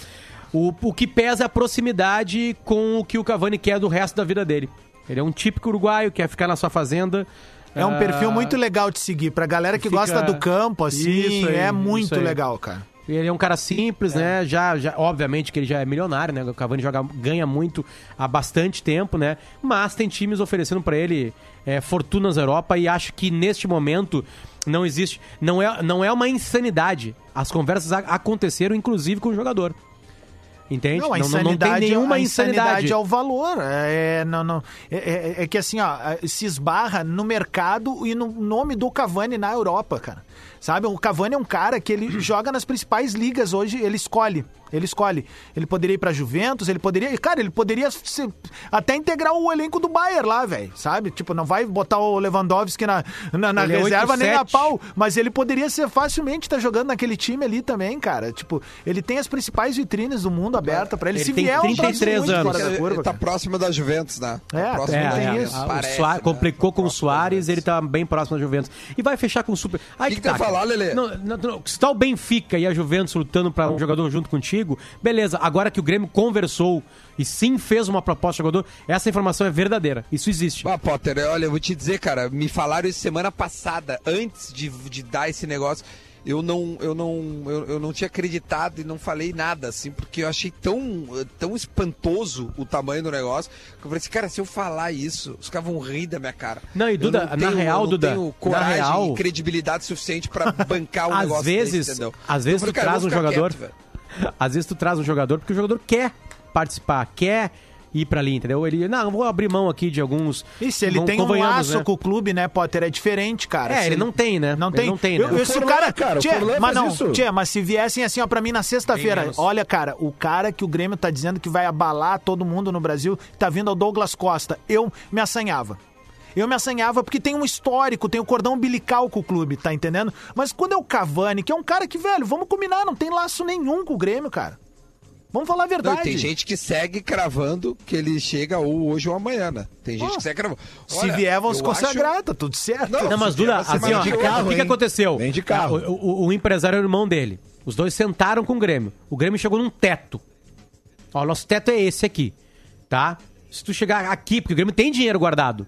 O, o que pesa é a proximidade com o que o Cavani quer do resto da vida dele. Ele é um típico uruguaio, quer ficar na sua fazenda. É um Ah, perfil muito legal de seguir. Pra galera que fica- gosta do campo, assim, aí, é muito legal, cara. Ele é um cara simples, né? Já, já, obviamente que ele já é milionário, né? O Cavani joga, ganha muito há bastante tempo, né? Mas tem times oferecendo pra ele é, fortunas na Europa e acho que neste momento não existe. Não é, não é uma insanidade. As conversas aconteceram, inclusive, com o jogador. Entende? Não, a não, não tem nenhuma a insanidade insanidade. é o valor. É, não, não, é, é- é que assim, ó, se esbarra no mercado e no nome do Cavani na Europa, cara. Sabe? O Cavani é um cara que ele joga nas principais ligas hoje, ele escolhe. Ele escolhe. Ele poderia ir pra Juventus, ele poderia. Cara, ele poderia ser- até integrar o elenco do Bayern lá, velho. Sabe? Tipo, não vai botar o Lewandowski na, na, na Ele é reserva nem a 8-7. pau. Mas ele poderia ser facilmente estar jogando naquele time ali também, cara. Tipo, ele tem as principais vitrines do mundo aberta pra ele. Ele Se tem vier, é um troço 33 muito anos. fora da Ele curva, tá cara. próximo da Juventus, né? É, Tá próximo é, da é, Juventus, o parece, Suá- né? complicou com o Soares, ele tá bem próximo da Juventus. E vai fechar com o Super. Aí O que, que que quer cara. falar, Lelê? Não, não, não, se tá o Benfica e a Juventus lutando pra um jogador junto contigo, beleza. Agora que o Grêmio conversou e sim fez uma proposta jogador, essa informação é verdadeira. Isso existe. Ah, Potter, olha, eu vou te dizer, cara, me falaram isso semana passada, antes de, de dar esse negócio. Eu não, eu, não, eu, eu não tinha acreditado e não falei nada, assim, porque eu achei tão, tão espantoso o tamanho do negócio, que eu falei assim, cara, se eu falar isso, os caras vão rir da minha cara. Não, e Duda, na real, eu não Duda, tenho coragem real- e credibilidade suficiente pra bancar um [LAUGHS] Às negócio vezes, desse, entendeu? às vezes tu falei, traz um jogador, quieto. Às vezes tu traz um jogador porque o jogador quer participar, quer ir pra ali, entendeu? Ele, não, eu vou abrir mão aqui de alguns. E se ele con- tem um laço né? com o clube, né, Potter? É diferente, cara. É, Se ele não tem, né? Não Ele tem. não tem, né? Eu, se o cara, cara, o Tchê, Forlan mas não, isso. Tchê, mas se viessem assim, ó, pra mim na sexta-feira, olha, cara, o cara que o Grêmio tá dizendo que vai abalar todo mundo no Brasil, tá vindo ao Douglas Costa. Eu me assanhava. Eu me assanhava porque tem um histórico, tem o cordão umbilical com o clube, tá entendendo? Mas quando é o Cavani, que é um cara que, velho, vamos combinar, não tem laço nenhum com o Grêmio, cara. Vamos falar a Não, verdade. e tem gente que segue cravando que ele chega ou hoje ou amanhã, né? Tem gente Pô, que segue cravando. Se Olha, vier, vamos consagrar, tá tudo certo. Não, Não, mas se Duda, assim, ó, de carro, o que, que aconteceu? Vem de carro. O, o- o empresário era o irmão dele. Os dois sentaram com o Grêmio. O Grêmio chegou num teto. Ó, nosso teto é esse aqui, tá? Se tu chegar aqui, porque o Grêmio tem dinheiro guardado.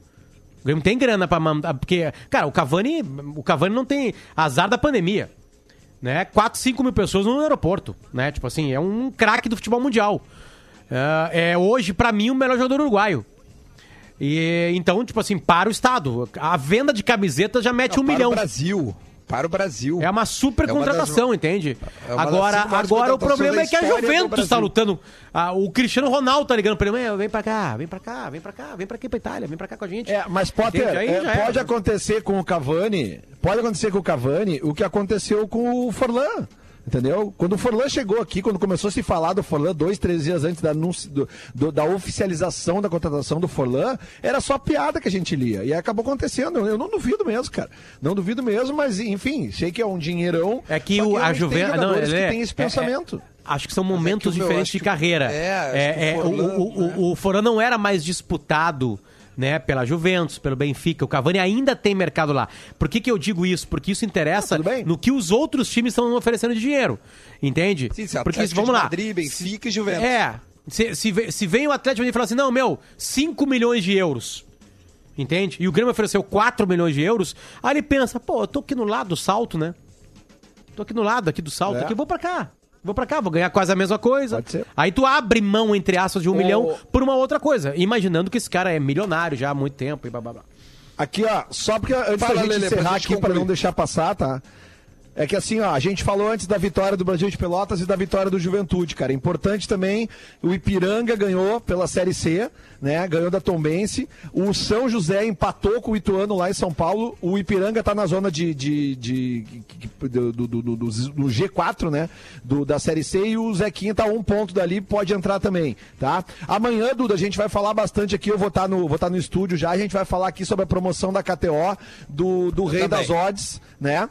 O Grêmio tem grana pra mandar, porque, cara, o Cavani, o Cavani não tem azar da pandemia. Né? 4, 5 mil pessoas no aeroporto, né? Tipo assim, é um craque do futebol mundial. É, é hoje, pra mim, o melhor jogador uruguaio. E então, tipo assim, para o Estado. A venda de camiseta já mete Não, um para milhão. o Brasil. Para o Brasil. É uma super É uma das- contratação, entende? é das agora, agora o problema é que a Juventus está lutando. Ah, o Cristiano Ronaldo tá ligando pra ele, "Meu, vem pra cá, vem pra cá, vem pra cá, vem pra aqui pra Itália, vem pra cá com a gente. É, mas Potter, é, pode acontecer com o Cavani, pode acontecer com o Cavani o que aconteceu com o Forlan. Entendeu? Quando o Forlan chegou aqui, quando começou a se falar do Forlan, dois, três dias antes da, anúncio- do- do- da oficialização da contratação do Forlan, era só piada que a gente lia. E acabou acontecendo. Eu não duvido mesmo, cara. Não duvido mesmo, mas enfim, sei que é um dinheirão. É que o, a Juventus. Não, ele que é- tem esse é- pensamento. é- acho que são momentos o meu, diferentes de que- carreira. é, É, que é, o Forlan, o, né? o, o Forlan não era mais disputado. Né, pela Juventus, pelo Benfica. O Cavani ainda tem mercado lá. Por que, que eu digo isso? Porque isso interessa Ah, no que os outros times estão oferecendo de dinheiro. Entende? Sim, se Porque vamos lá. Madrid, Benfica e Juventus. É. Se, se, se vem o Atlético e fala assim, não, meu, 5 milhões de euros. Entende? E o Grêmio ofereceu 4 milhões de euros. Aí ele pensa, pô, eu tô aqui no lado do salto, né? Tô aqui no lado aqui do salto, É. aqui, vou pra cá. Vou pra cá, vou ganhar quase a mesma coisa. Pode ser. Aí tu abre mão, entre aspas, de um milhão por uma outra coisa. Imaginando que esse cara é milionário já há muito tempo e blá, blá, blá. Aqui, ó, só porque antes Fala, da gente Lelê, pra encerrar gente aqui, para concluir. não deixar passar, tá? É que assim, ó, a gente falou antes da vitória do Brasil de Pelotas e da vitória do Juventude, cara. Importante também, o Ipiranga ganhou pela Série C, né? Ganhou da Tombense. O São José empatou com o Ituano lá em São Paulo. O Ipiranga tá na zona de, de, de- do, do, do- do- do G4, né? Da Série C e o Zequinha tá a um ponto dali, pode entrar também, tá? Amanhã, Duda, a gente vai falar bastante aqui, eu vou estar no, vou tá no estúdio já, a gente vai falar aqui sobre a promoção da KTO, do, do Rei também. das Odds, né?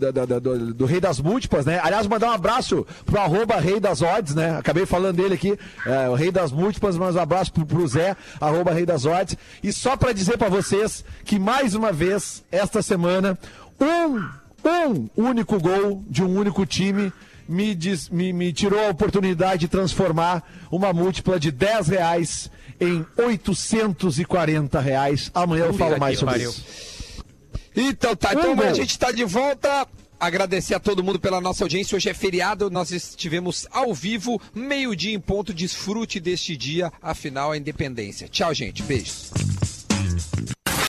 Da- da- da- do, do Rei das Múltiplas, né? Aliás, mandar um abraço pro arroba Rei das Odds, né? Acabei falando dele aqui, é, o Rei das Múltiplas, mas um abraço pro, pro Zé, arroba Rei das Odds. E só pra dizer pra vocês que mais uma vez, esta semana, um, um único gol de um único time me, diz- me, me tirou a oportunidade de transformar uma múltipla de 10 reais em 840 reais. Amanhã eu falo mais sobre pariu. isso. Então tá, então Um a gente tá de volta. Agradecer a todo mundo pela nossa audiência. Hoje é feriado, nós estivemos ao vivo, meio-dia em ponto. Desfrute deste dia, afinal, a independência. Tchau, gente. Beijos.